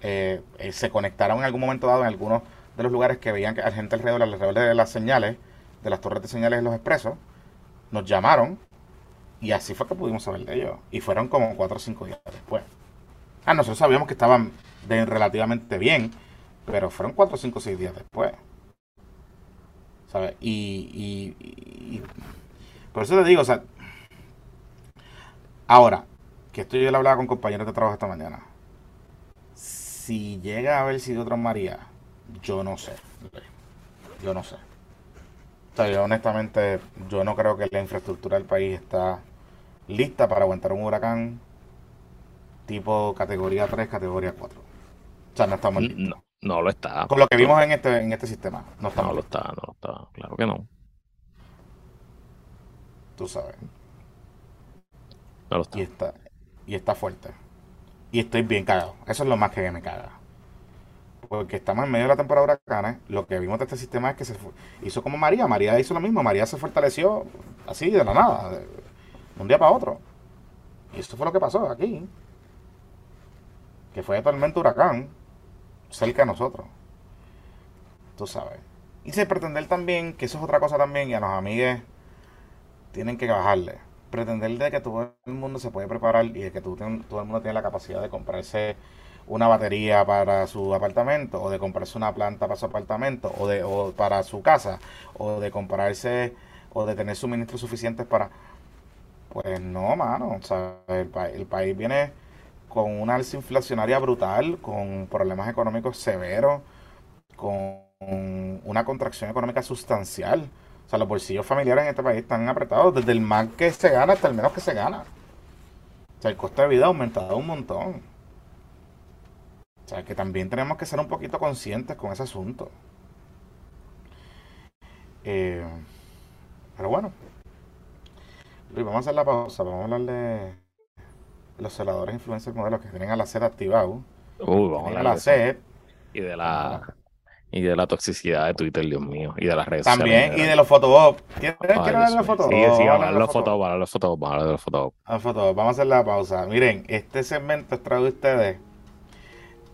se conectaron en algún momento dado en algunos de los lugares que veían que hay gente alrededor, alrededor de las señales, de las torres de señales de los expresos, nos llamaron y así fue que pudimos saber de ellos. Y fueron como cuatro o cinco días después. Ah, nosotros sabíamos que estaban relativamente bien, pero fueron cuatro, cinco seis días después. ¿Sabes? Y, por eso te digo, o sea, ahora, que esto yo le hablaba con compañeros de trabajo esta mañana. Si llega a haber sido otra María, yo no sé. Yo no sé. O sea, yo honestamente, yo no creo que la infraestructura del país está lista para aguantar un huracán tipo categoría 3, categoría 4. O sea, no estamos listos. No, no lo está. Con lo que vimos en este, en este sistema. No, estamos no lo está, no lo está. Claro que no. Tú sabes. Está. Y está, y está fuerte. Y estoy bien cagado. Eso es lo más que me caga porque estamos en medio de la temporada de huracanes, lo que vimos de este sistema es que se hizo como María, María hizo lo mismo, María se fortaleció así de la nada, de un día para otro. Y eso fue lo que pasó aquí. Que fue totalmente huracán cerca de nosotros. Tú sabes. Y se pretender también, que eso es otra cosa también, y a los amigues tienen que bajarle. Pretender de que todo el mundo se puede preparar y de que todo el mundo tiene la capacidad de comprarse una batería para su apartamento, o de comprarse una planta para su apartamento, o, de, o para su casa, o de comprarse, o de tener suministros suficientes para... Pues no, mano, el, el país viene con una alza inflacionaria brutal, con problemas económicos severos, con una contracción económica sustancial. O sea, los bolsillos familiares en este país están apretados, desde el más que se gana hasta el menos que se gana. O sea, el costo de vida ha aumentado un montón. O sea, que también tenemos que ser un poquito conscientes con ese asunto. Eh, pero bueno. vamos a hacer la pausa. Vamos a hablar de los celadores influencers modelos que tienen a la sed activado. Uy, vamos a hablar la sed. Y de la y de la toxicidad de Twitter, Dios mío, y de las redes También, y de los fotobops. ¿Quieres hablar de los fotobops? Sí, sí, hablar de los fotobops, hablar de los fotobops, hablar de los fotobops. Vamos a hacer la pausa. Miren, este segmento es traído de ustedes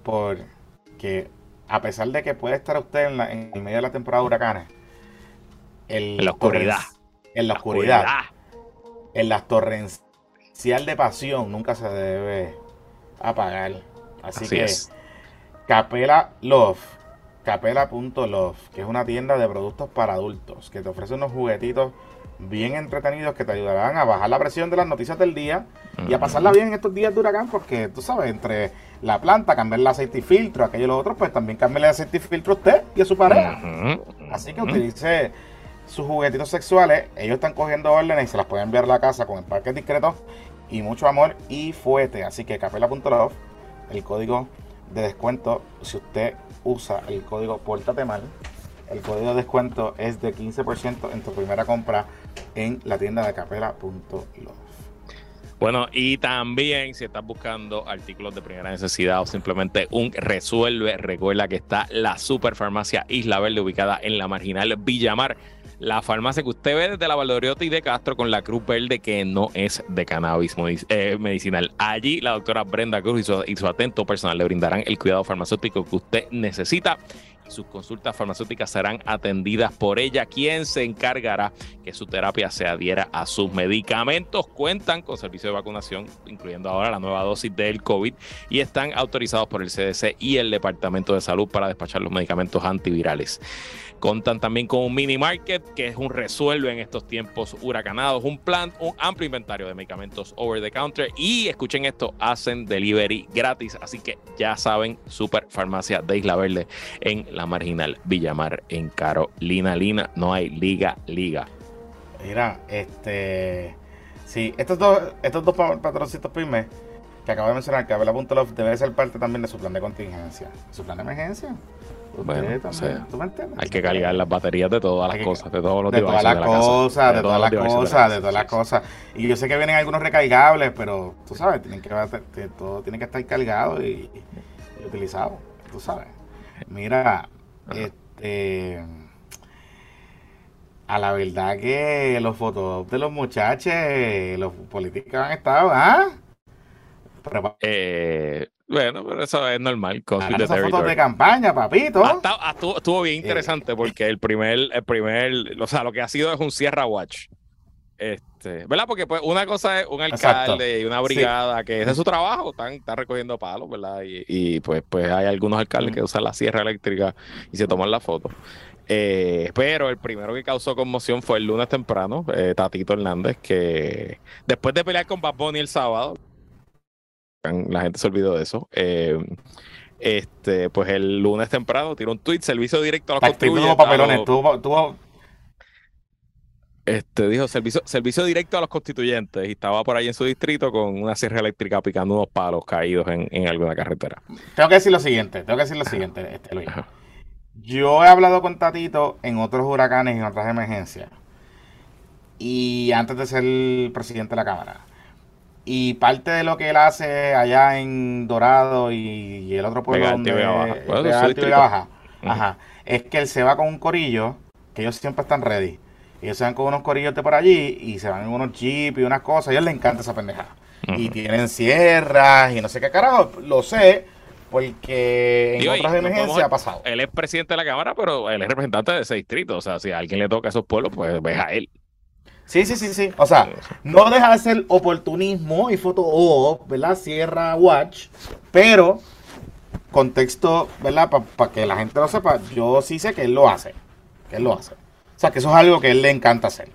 porque a pesar de que puede estar usted en, en el medio de la temporada de huracanes, en la oscuridad, en la, oscuridad, en la torrencial de pasión nunca se debe apagar. Así, que Capela Love, capela.love, que es una tienda de productos para adultos, que te ofrece unos juguetitos bien entretenidos que te ayudarán a bajar la presión de las noticias del día y a pasarla bien en estos días de huracán, porque tú sabes, entre la planta, cambiar el aceite y filtro, aquello y lo otro, pues también cambie el aceite y filtro a usted y a su pareja. Así que utilice sus juguetitos sexuales, ellos están cogiendo órdenes y se las pueden enviar a la casa con el parque discreto y mucho amor y fuete. Así que capela.love, el código de descuento, si usted usa el código Pórtate Mal, el código de descuento es de 15% en tu primera compra en la tienda de capela.love. Bueno, y también si estás buscando artículos de primera necesidad o simplemente un resuelve, recuerda que está la Superfarmacia Isla Verde ubicada en la marginal Villamar. La farmacia que usted ve desde la Valdoriotti y de Castro con la cruz verde que no es de cannabis eh, medicinal. Allí la doctora Brenda Cruz y su atento personal le brindarán el cuidado farmacéutico que usted necesita sus consultas farmacéuticas serán atendidas por ella, quien se encargará que su terapia se adhiera a sus medicamentos. Cuentan con servicio de vacunación, incluyendo ahora la nueva dosis del COVID, y están autorizados por el CDC y el Departamento de Salud para despachar los medicamentos antivirales. Contan también con un mini market, que es un resuelve en estos tiempos huracanados, un plan, un amplio inventario de medicamentos over the counter y escuchen esto, hacen delivery gratis, así que ya saben, Super Farmacia de Isla Verde en la marginal Villamar en Carolina. Lina, no hay liga, liga. Mira, este, sí, estos dos, estos dos patroncitos pymes que acabo de mencionar, que Abela Love debe ser parte también de su plan de contingencia, su plan de emergencia. Bueno, hay que cargar las baterías de todas las cosas, de todos los de todas las cosas, de, todas las cosas, de todas las cosas. Y yo sé que vienen algunos recargables, pero tú sabes, tienen que todo tiene que estar cargado y, utilizado, tú sabes. Mira, este a la verdad que los fotos de los muchachos, los políticos han estado, ¿ah? Eh, bueno, pero eso es normal. Esas fotos de campaña, papito. estuvo, bien eh, interesante porque el primer, el primer, o sea, lo que ha sido es un Sierra Watch. Este, ¿verdad? Porque pues una cosa es un alcalde y una brigada que ese es su trabajo, están, están recogiendo palos, ¿verdad? Y, pues, pues hay algunos alcaldes que usan la sierra eléctrica y se toman la foto. Eh, pero el primero que causó conmoción fue el lunes temprano, eh, Tatito Hernández, que después de pelear con Bad Bunny el sábado, la gente se olvidó de eso. Eh, este, pues el lunes temprano tiró un tweet, servicio directo a los constituyentes. papelones, tuvo, Este, dijo servicio, servicio directo a los constituyentes y estaba por ahí en su distrito con una sierra eléctrica picando unos palos caídos en, alguna carretera. Tengo que decir lo siguiente, tengo que decir lo siguiente, este, Luis. Yo he hablado con Tatito en otros huracanes y en otras emergencias. Y antes de ser presidente de la Cámara. Y parte de lo que él hace allá en Dorado y, el otro pueblo donde Baja, Ajá, es que él se va con un corillo, que ellos siempre están ready. Ellos se van con unos corillos de por allí y se van en unos jeeps y unas cosas. A ellos les encanta esa pendeja. Y tienen sierras y no sé qué carajo. Lo sé porque en otras emergencias ha pasado. Él es presidente de la Cámara, pero él es representante de ese distrito. O sea, si a alguien le toca a esos pueblos, pues ve a él. Sí, sí, sí, sí. O sea, no deja de ser oportunismo y foto o, ¿verdad? Sierra Watch, pero contexto, ¿verdad? Para que la gente lo sepa, yo sí sé que él lo hace. Que él lo hace. O sea, que eso es algo que él le encanta hacer.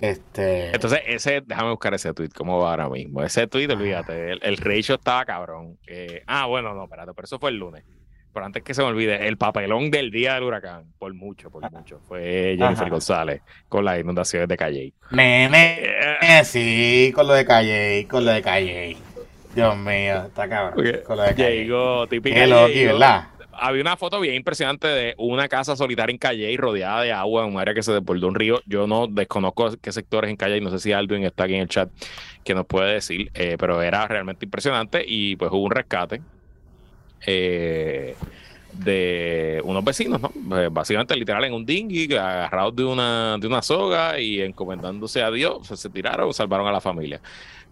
Este... Entonces, ese, déjame buscar ese tweet, ¿cómo va ahora mismo? Ese tweet, olvídate, el, el ratio estaba cabrón. Eh, ah, bueno, no, espérate, pero eso fue el lunes pero antes que se me olvide, el papelón del día del huracán, por mucho, por mucho, fue Jennifer González con las inundaciones de Calle. Nene, eh, sí, con lo de Calle, con lo de Calle. Dios mío, está cabrón. Con lo de Calle. Llegó, típica. ¿verdad? Había una foto bien impresionante de una casa solitaria en Calle rodeada de agua en un área que se desbordó un río. Yo no desconozco qué sectores en Calle, no sé si Aldwin está aquí en el chat que nos puede decir, eh, pero era realmente impresionante y pues hubo un rescate eh, de unos vecinos, ¿no? Eh, básicamente literal en un dinghy, agarrados de una, de una soga y encomendándose a Dios, se tiraron, salvaron a la familia.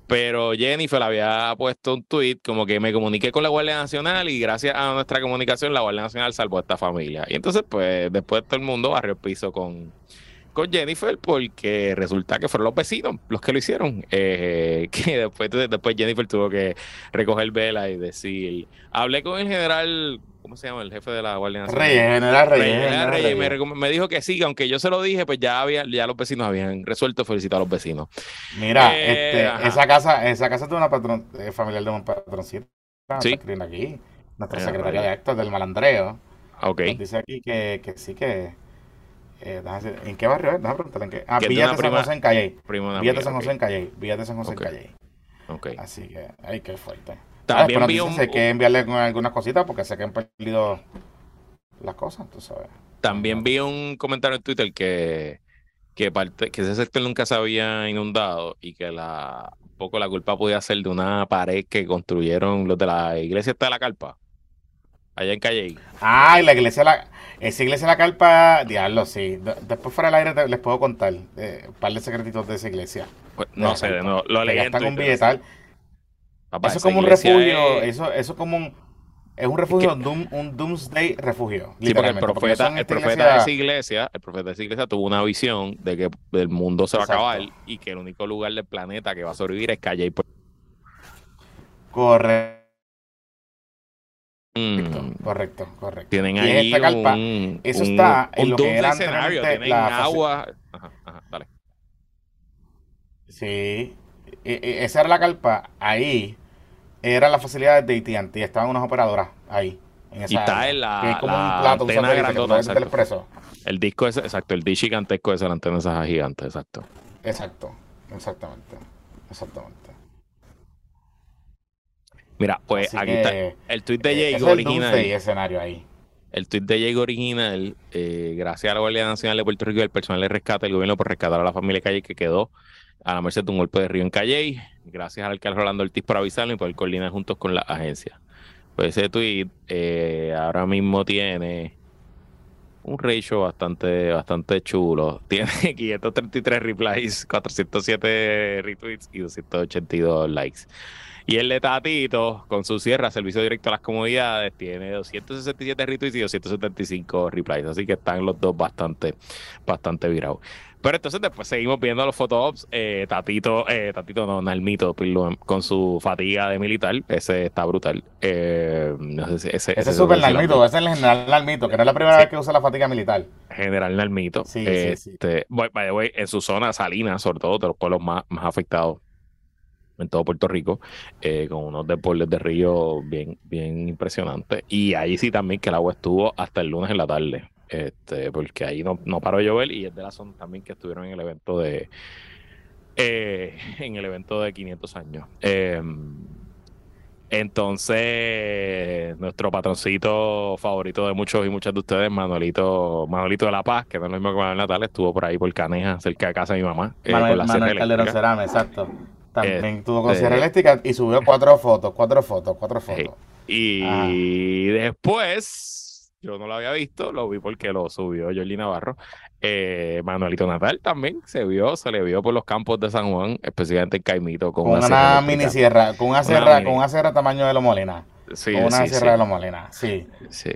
Pero Jennifer había puesto un tweet como que me comuniqué con la Guardia Nacional y gracias a nuestra comunicación la Guardia Nacional salvó a esta familia. Y entonces, pues, después todo el mundo barrió el piso con, con Jennifer porque resulta que fueron los vecinos los que lo hicieron. Eh, que después, después Jennifer tuvo que recoger vela y decir, hablé con el general, ¿cómo se llama? El jefe de la Guardia Nacional. Reyes, general Reyes. Me, dijo que sí, aunque yo se lo dije, pues ya había, ya los vecinos habían resuelto felicitar a los vecinos. Mira, eh, este, esa casa, esa casa de una patrón, eh, familiar de un patroncito. Sí. Aquí, nuestra secretaria de actos del malandreo. Ok. dice aquí que, que sí que eh, ¿En qué barrio es? Déjame preguntarle en qué. Ah, Villa de San José en Calle. Villa de San José en Calle. Villa de San José en Calle. Así que, ay, qué fuerte. También vi un... Sé que enviarle algunas cositas porque sé que han perdido las cosas, tú sabes. También vi un comentario en Twitter que, que, parte, que ese sector nunca se había inundado y que la un poco la culpa podía ser de una pared que construyeron los de la iglesia de la carpa allá en Calle. Ah, la iglesia la esa iglesia de la carpa, diablo, sí. Después fuera del aire les puedo contar eh, un par de secretitos de esa iglesia. Pues, no sé, no, lo leí un billetal. eso es como un refugio, eso, eso es como un Es un refugio, un, doomsday refugio. Sí, porque el profeta, el profeta de esa iglesia, el profeta de esa iglesia tuvo una visión de que el mundo se va a acabar y que el único lugar del planeta que va a sobrevivir es Calle Correcto. Mm. Correcto, correcto. Tienen ahí esta calpa, un, eso está en lo que era escenario, tienen agua. Ajá, ajá, dale. Sí, e, e, esa era la calpa. Ahí era la facilidad de AT&T, estaban unas operadoras ahí. En esa y está en la, que es como un plato antena grandota, el, expreso. el disco es, exacto, el disco gigantesco de la antena esa gigante, exacto. Exacto, exactamente, exactamente. Mira, pues aquí está el tweet de Diego original. El escenario ahí. El tweet de Diego original, eh, gracias a la Guardia Nacional de Puerto Rico y el personal de rescate del gobierno por rescatar a la familia Calle que quedó a la merced de un golpe de río en Calle. Gracias al alcalde Rolando Ortiz por avisarlo y poder coordinar juntos con la agencia. Pues ese tweet eh, ahora mismo tiene un ratio bastante, bastante chulo. Tiene 533 replies, 407 retweets y 282 likes. Y el de Tatito, con su sierra, servicio directo a las comodidades, tiene 267 retweets y 275 replies. Así que están los dos bastante, bastante virados. Pero entonces después seguimos viendo los photops. Eh, Tatito, eh, Tatito no, Nalmito, con su fatiga de militar. Ese está brutal. Eh, ese, ese, es súper Nalmito, ese es el general Nalmito, que no es la primera vez que usa la fatiga militar. General Nalmito. Sí, sí, sí. Este, en su zona salina, sobre todo, de los pueblos más, más afectados en todo Puerto Rico, eh, con unos deportes de río bien, bien impresionantes. Y ahí sí también que el agua estuvo hasta el lunes en la tarde, este, porque ahí no, no paró de llover y es de la zona también que estuvieron en el evento de eh, en el evento de 500 años. Em, entonces, nuestro patroncito favorito de muchos y muchas de ustedes, Manuelito, Manuelito de la Paz, que no es lo mismo que Manuel Natal, estuvo por ahí por Caneja, cerca de casa de mi mamá. Eh, Manuel, Calderón Cerame, exacto. También eh, tuvo con Sierra Eléctrica y subió cuatro fotos, cuatro fotos, cuatro fotos. Y después, yo no lo había visto, lo vi porque lo subió Jordi Navarro. Eh, Manuelito Natal también se vio, se le vio por los campos de San Juan, especialmente en Caimito. Con, una, mini sierra, con una sierra, con una sierra tamaño de los Molina. Sí, con una sierra de los Molina, sí.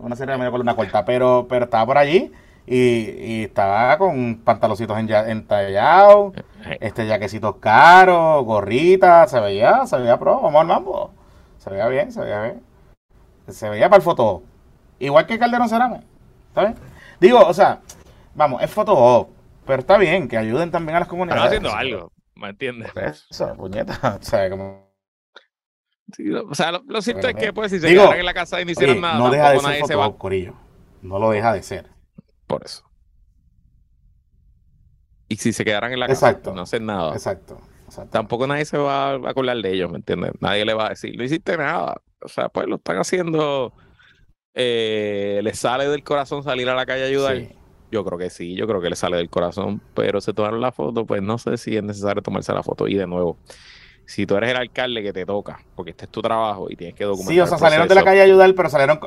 Una sierra de medio una corta, pero, pero estaba por allí y, estaba con pantaloncitos entallados, este jaquecitos caros, gorritas, se veía, se veía pro, vamos al mambo. Se veía bien, se veía bien. Se veía para el foto. Igual que Calderón Cerame. ¿Está bien? Digo, o sea, vamos, es foto pero está bien que ayuden también a las comunidades. Están haciendo algo, ¿me entiendes? Eso, puñeta, o sea, como... o sea, lo, cierto es que pues si se quedaran en la casa y no hicieran nada, no deja de ser foto, Corillo. No lo deja de ser. Por eso. Y si se quedaran en la casa, no hacen nada. Exacto. Tampoco nadie se va a acordar de ellos, ¿me entiendes? Nadie le va a decir, no hiciste nada. O sea, pues lo están haciendo. Eh, ¿Les sale del corazón salir a la calle a ayudar? Yo creo que sí, yo creo que le sale del corazón, pero se tomaron la foto, pues no sé si es necesario tomarse la foto. Y de nuevo, si tú eres el alcalde que te toca, porque este es tu trabajo y tienes que documentar. Sí, o sea, salieron de la calle a ayudar, pero salieron.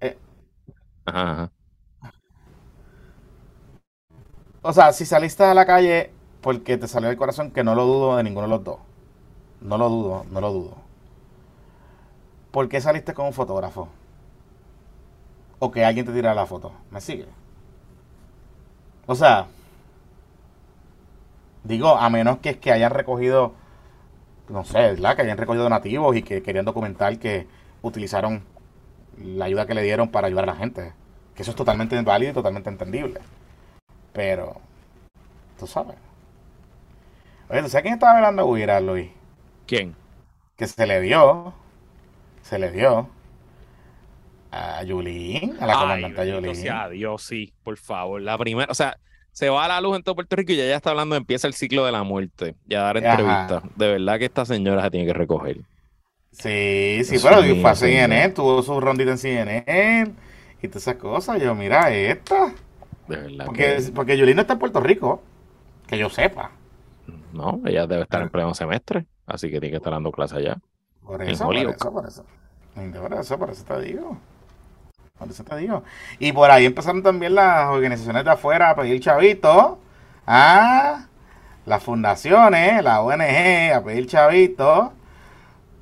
Eh, ajá, ajá. O sea, si saliste a la calle porque te salió el corazón, que no lo dudo de ninguno de los dos. No lo dudo, no lo dudo. ¿Por qué saliste con un fotógrafo? O que alguien te tira la foto. ¿Me sigue? O sea, digo, a menos que es que hayan recogido, no sé, ¿verdad? Que hayan recogido donativos y que querían documentar que utilizaron la ayuda que le dieron para ayudar a la gente. Que eso es totalmente válido y totalmente entendible. Pero, tú sabes. Oye, ¿tú sabes quién estaba hablando a Huira, Luis? ¿Quién? Que se le dio, se le dio a Yulín, a la comandante Yulín. Sea, Dios, sí, por favor. La primera, o sea, se va a la luz en todo Puerto Rico y ya, ya está hablando, empieza el ciclo de la muerte y a dar entrevistas. De verdad que esta señora se tiene que recoger. Sí, sí, pero fue a CNN, tuvo su rondita en CNN y todas esas cosas. Yo, mira, esta. Porque, porque Yulín no está en Puerto Rico, que yo sepa. No, ella debe estar en pleno semestre, así que tiene que estar dando clase allá. Por eso, por eso, por eso. Por eso, por eso te digo. Por eso te digo. Y por ahí empezaron también las organizaciones de afuera a pedir chavito Ah, las fundaciones, la ONG a pedir chavito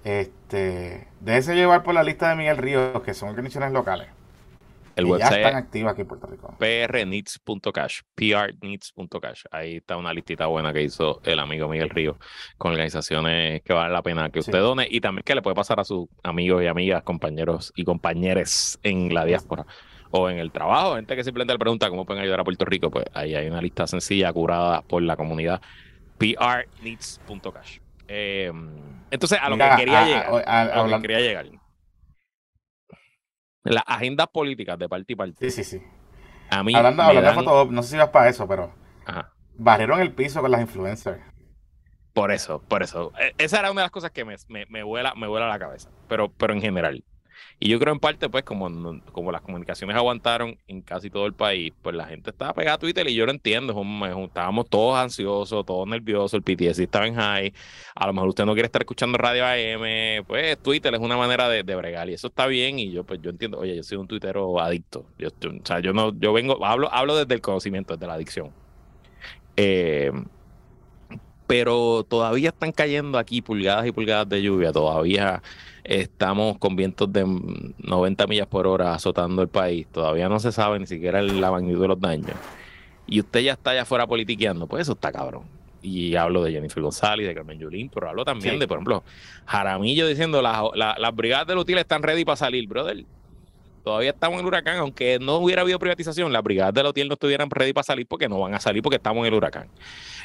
Este, déjese llevar por la lista de Miguel Ríos, que son organizaciones locales. El website ya están activas aquí en Puerto Rico. prneeds.cash, prneeds.cash. Ahí está una listita buena que hizo el amigo Miguel Río con organizaciones que vale la pena que usted done y también que le puede pasar a sus amigos y amigas, compañeros y compañeres en la diáspora o en el trabajo, gente que simplemente le pregunta cómo pueden ayudar a Puerto Rico, pues ahí hay una lista sencilla curada por la comunidad prneeds.cash. Eh, entonces, a lo que quería llegar, a, lo que quería llegar las agendas políticas de parte y parte. Sí, sí, sí. A mí hablando, hablando de foto, no sé si vas para eso, pero Ajá. barrieron el piso con las influencers. Por eso, por eso. E, esa era una de las cosas que me, me, me vuela, me vuela la cabeza. Pero, pero en general. Y yo creo en parte, pues, como, como las comunicaciones aguantaron en casi todo el país, pues la gente estaba pegada a Twitter y yo lo entiendo. Estábamos todos ansiosos, todos nerviosos, el PTS estaba en high. A lo mejor usted no quiere estar escuchando radio AM, pues Twitter es una manera de, bregar y eso está bien. Y yo, pues, yo entiendo, oye, yo soy un tuitero adicto. Yo, o sea, yo no, yo vengo, hablo, hablo desde el conocimiento, desde la adicción. Eh, pero todavía están cayendo aquí pulgadas y pulgadas de lluvia, todavía estamos con vientos de 90 millas por hora azotando el país, todavía no se sabe ni siquiera la magnitud de los daños. Y usted ya está allá afuera politiqueando, pues eso está cabrón. Y hablo de Jennifer González, de Carmen Yulín, pero hablo también de, por ejemplo, Jaramillo diciendo las brigadas de Lutil están ready para salir, brother todavía estamos en el huracán, aunque no hubiera habido privatización, las brigadas del hotel no estuvieran ready para salir porque no van a salir porque estamos en el huracán.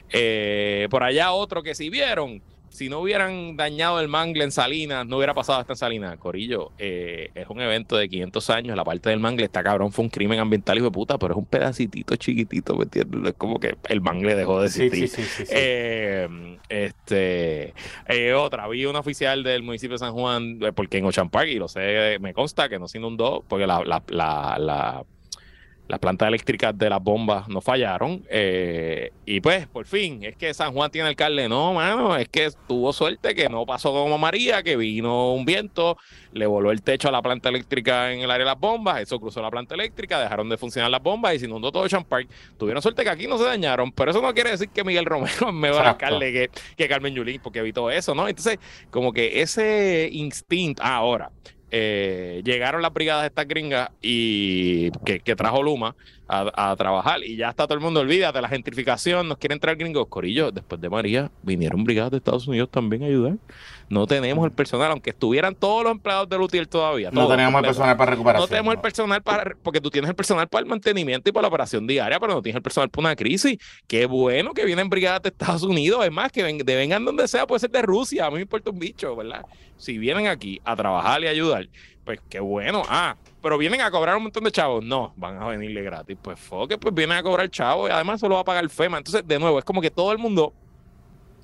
Eh, por allá otro que si vieron, si no hubieran dañado el mangle en Salinas, no hubiera pasado hasta en Salinas. Corillo, eh, es un evento de 500 años. La parte del mangle está cabrón, fue un crimen ambiental, hijo de puta, pero es un pedacitito chiquitito, ¿me entiendes? Es como que el mangle dejó de existir. Sí, sí, sí, eh, este, eh, otra, vi un oficial del municipio de San Juan, porque en y lo sé, me consta que no se inundó, porque la, la, la las plantas eléctricas de las bombas no fallaron. Eh, y pues, por fin, es que San Juan tiene alcalde. No, mano, es que tuvo suerte que no pasó como María, que vino un viento, le voló el techo a la planta eléctrica en el área de las bombas, eso cruzó la planta eléctrica, dejaron de funcionar las bombas y se inundó todo Park. Tuvieron suerte que aquí no se dañaron, pero eso no quiere decir que Miguel Romero es mejor alcalde que, que Carmen Yulín, porque evitó eso, ¿no? Entonces, como que ese instinto, ah, ahora, eh, llegaron las brigadas de estas gringas y que, trajo Luma a, trabajar y ya está todo el mundo olvida de la gentrificación, nos quieren traer gringos. Corillo, después de María, vinieron brigadas de Estados Unidos también a ayudar. No tenemos el personal, aunque estuvieran todos los empleados del UTIER todavía. No tenemos el personal para recuperación. No tenemos el personal para, porque tú tienes el personal para el mantenimiento y para la operación diaria, pero no tienes el personal para una crisis. Qué bueno que vienen brigadas de Estados Unidos, es más, que vengan donde sea, puede ser de Rusia, a mí me importa un bicho, ¿verdad? Si vienen aquí a trabajar y ayudar, pues qué bueno. Ah, pero vienen a cobrar un montón de chavos. No, van a venirle gratis. Pues foque, pues vienen a cobrar chavos y además se lo va a pagar FEMA. Entonces, de nuevo, es como que todo el mundo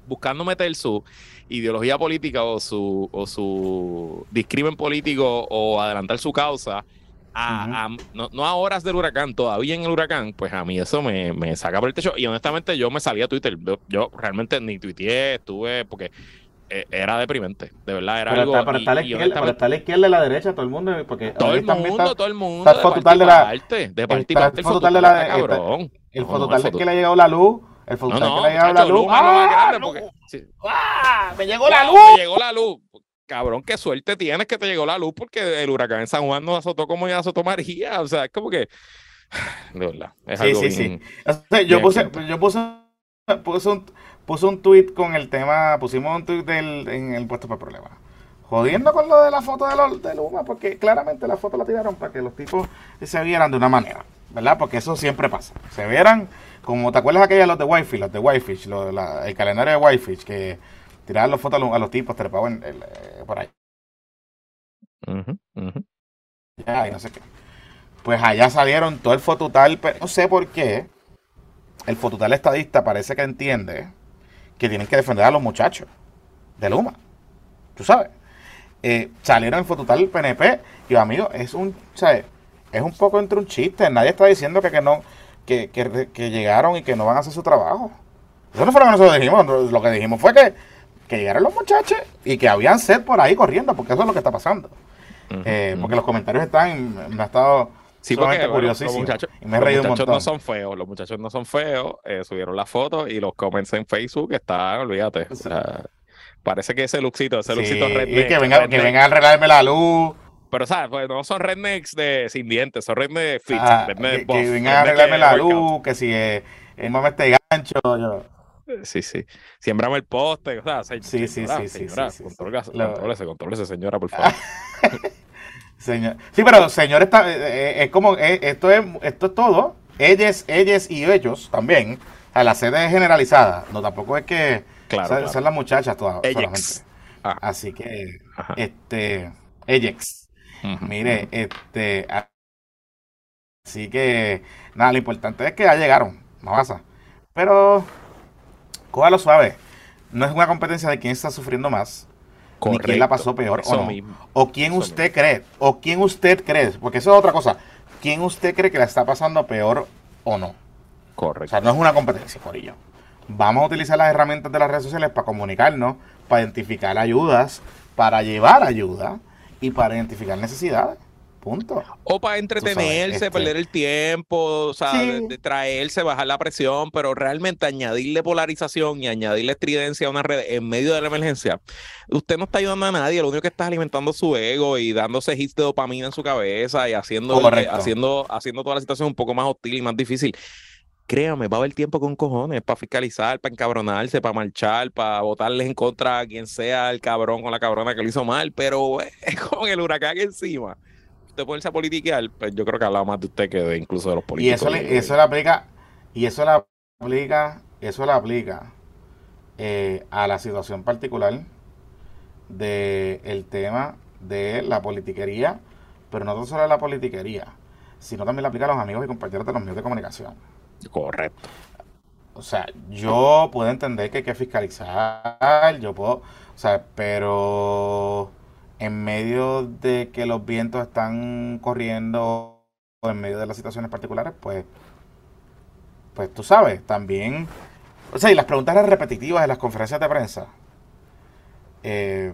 buscando meter su ideología política o su, o su discrimen político o adelantar su causa a, no, a horas del huracán, todavía en el huracán, pues a mí eso me, me saca por el techo. Y honestamente yo me salí a Twitter. Yo, realmente ni tuiteé, estuve, porque era deprimente, de verdad, era algo... para, estar a la izquierda, y la derecha, todo el mundo, porque... Todo el mundo, todo el mundo, de parte de la... de parte el fototal de la... Cabrón. El fototal que le ha llegado la luz el no, no, que le la luz. ¡Ah, ¡Ah! ¡Me llegó la luz! Me llegó la luz. Cabrón, qué suerte tienes que te llegó la luz porque el huracán en San Juan no azotó como ya azotó María. O sea, es como que. De verdad. Es sí, algo sí, sí. yo puse, yo puse, puse, un, puse un tweet con el tema, pusimos un tweet del, en el puesto para problemas. Jodiendo con lo de la foto de, los, de Luma, porque claramente la foto la tiraron para que los tipos se vieran de una manera, ¿verdad? Porque eso siempre pasa. Se vieran como te acuerdas aquella los de Whitefish, los de Whitefish, el calendario de Whitefish, que tiraban las fotos a los, tipos trepaban el, eh, por ahí. Ya, y no sé qué. Pues allá salieron todo el fototal, pero no sé por qué. El fototal estadista parece que entiende que tienen que defender a los muchachos de Luma. Tú sabes. Eh, salieron el fototal PNP y amigos, es un, ¿sabes? Es un poco entre un chiste. Nadie está diciendo que, que no que, que, llegaron y que no van a hacer su trabajo. Eso no fue lo que nosotros dijimos. Lo que dijimos fue que, que llegaron los muchachos y que habían sed por ahí corriendo, porque eso es lo que está pasando. Eh, porque los comentarios están, me ha estado sí, porque, los muchachos, no son feos, los muchachos no son feos, eh, subieron las fotos y los comments en Facebook están, olvídate. Parece que ese luxito, ese luxito redneck. Y que venga, que venga a arreglarme la luz. Pero, ¿sabes? Pues no son rednecks de, sin dientes, son rednecks fit. Ah, que, que, vengan a arreglarme la luz, que si es, es este gancho. Yo. Sí, sí. Siembrame el poste. O sea, sí, sí, sí, sí, señora, sí, contrólese, contrólese, señora, por favor. señor. Sí, pero señor está, eh, eh, es como, eh, esto, es, esto es todo. Ellos, ellos y ellos también. O sea, la sede es generalizada. No, tampoco es que claro, son las muchachas todas, solamente. Ah. Así que, este, Ejex. Mire, este, así que, nada, lo importante es que ya llegaron, no pasa. Pero lo suave. No es una competencia de quién está sufriendo más, ni quién la pasó peor o no. O quién usted cree, o quién usted cree, porque eso es otra cosa. ¿Quién usted cree que la está pasando peor o no? Correcto. O sea, no es una competencia, por ello. Vamos a utilizar las herramientas de las redes sociales para comunicarnos, para identificar ayudas, para llevar ayuda y para identificar necesidades. Punto. O para entretenerse, este perder el tiempo, o sea, de, traerse, bajar la presión, pero realmente añadirle polarización y añadirle estridencia a una red en medio de la emergencia, usted no está ayudando a nadie, lo único que está es alimentando su ego y dándose hits de dopamina en su cabeza y haciendo, haciendo, haciendo toda la situación un poco más hostil y más difícil. Créame, va a haber tiempo con cojones para fiscalizar, para encabronarse, para marchar, para votarles en contra a quien sea el cabrón o la cabrona que lo hizo mal, pero con el huracán encima usted ponerse a politiquear, pues yo creo que hablaba más de usted que de incluso de los políticos. Y eso le, eso le aplica, y eso le aplica, eso le aplica eh, a la situación particular del el tema de la politiquería, pero no solo la politiquería, sino también le aplica a los amigos y compañeros de los medios de comunicación. Correcto. O sea, yo puedo entender que hay que fiscalizar, yo puedo, o sea, pero en medio de que los vientos están corriendo o en medio de las situaciones particulares, pues, pues tú sabes, también, o sea, y las preguntas eran repetitivas en las conferencias de prensa. Eh,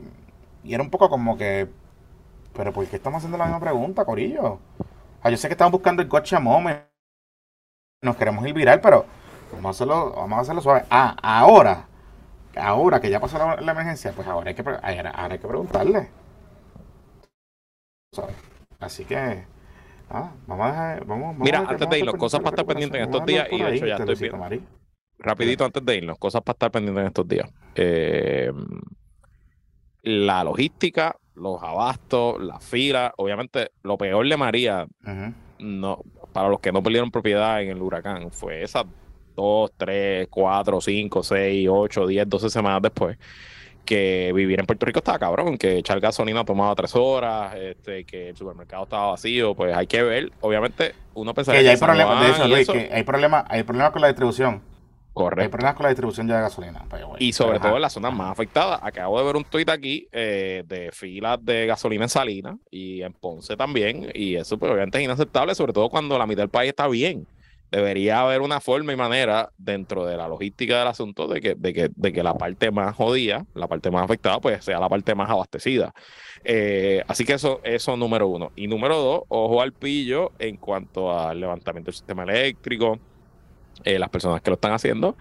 y era un poco como que, pero ¿por qué estamos haciendo la misma pregunta, Corillo? Ah, yo sé que estamos buscando el gotcha moment, nos queremos ir viral, pero vamos a hacerlo, vamos a hacerlo suave. Ah, ahora, ahora que ya pasó la, emergencia, pues ahora hay que, ahora hay que preguntarle. Así que, vamos a dejar, vamos, Mira, antes de irnos, cosas para estar pendientes en estos días, y de hecho ya estoy viendo. Rapidito antes de irnos, cosas para estar pendientes en estos días. Eh, la logística, los abastos, la fila, obviamente lo peor de María, no, para los que no perdieron propiedad en el huracán, fue esas dos, tres, cuatro, cinco, seis, ocho, diez, doce semanas después que vivir en Puerto Rico estaba cabrón, que echar gasolina tomaba tres horas, este, que el supermercado estaba vacío, pues hay que ver. Obviamente, uno pensaría que, hay problemas, de eso, Luis, que hay problemas, hay problemas con la distribución. Correcto. Hay problemas con la distribución de gasolina. Y sobre todo en las zonas más afectadas. Acabo de ver un tuit aquí eh, de filas de gasolina en Salinas y en Ponce también. Y eso, pues, obviamente, es inaceptable, sobre todo cuando la mitad del país está bien debería haber una forma y manera dentro de la logística del asunto de que, de que, de que la parte más jodida, la parte más afectada, pues sea la parte más abastecida. Eh, así que eso, eso número uno. Y número dos, ojo al pillo en cuanto al levantamiento del sistema eléctrico, eh, las personas que lo están haciendo.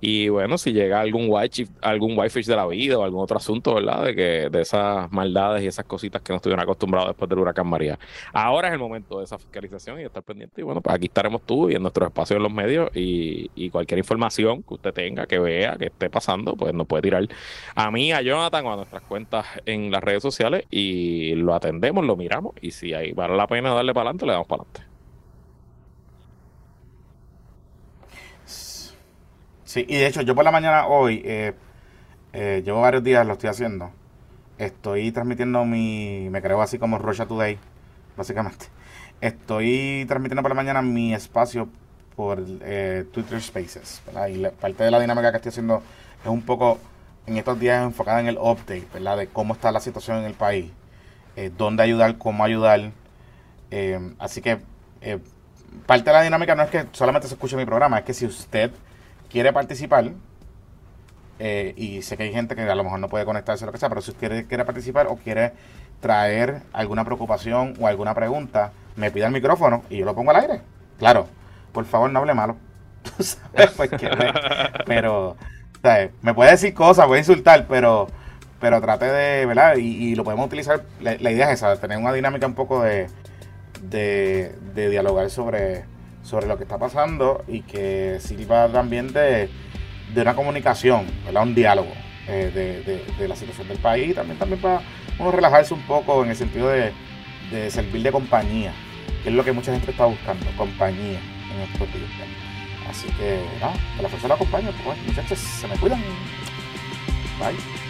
Y bueno, si llega algún white algún whitefish de la vida o algún otro asunto, ¿verdad? De que de esas maldades y esas cositas que no estuvieron acostumbrados después del huracán María. Ahora es el momento de esa fiscalización y estar pendiente. Y bueno, pues aquí estaremos tú y en nuestro espacio en los medios y, y cualquier información que usted tenga, que vea, que esté pasando, pues nos puede tirar a mí, a Jonathan o a nuestras cuentas en las redes sociales y lo atendemos, lo miramos y si ahí vale la pena darle para adelante, le damos para adelante. Sí, y de hecho yo por la mañana hoy, eh, eh, llevo varios días, lo estoy haciendo. Estoy transmitiendo mi, me creo así como Rocha Today, básicamente. Estoy transmitiendo por la mañana mi espacio por eh, Twitter Spaces, ¿verdad? Y parte de la dinámica que estoy haciendo es un poco en estos días enfocada en el update, ¿verdad? De cómo está la situación en el país, dónde ayudar, cómo ayudar. así que parte de la dinámica no es que solamente se escuche mi programa, es que si usted quiere participar, eh, y sé que hay gente que a lo mejor no puede conectarse o lo que sea, pero si usted quiere, participar o quiere traer alguna preocupación o alguna pregunta, me pida el micrófono y yo lo pongo al aire. Claro, por favor no hable malo. Pues pero, me puede decir cosas, puede insultar, pero pero trate de, ¿verdad? Y, lo podemos utilizar, la, idea es esa, tener una dinámica un poco de, de, dialogar sobre, sobre lo que está pasando y que sirva también de, de una comunicación, ¿verdad? Un diálogo eh, de, de, la situación del país, también, también para uno relajarse un poco en el sentido de, de servir de compañía, que es lo que mucha gente está buscando, compañía en estos días. Así que, nada, que la fuerza la acompañe, pues muchachos, se me cuidan. Bye.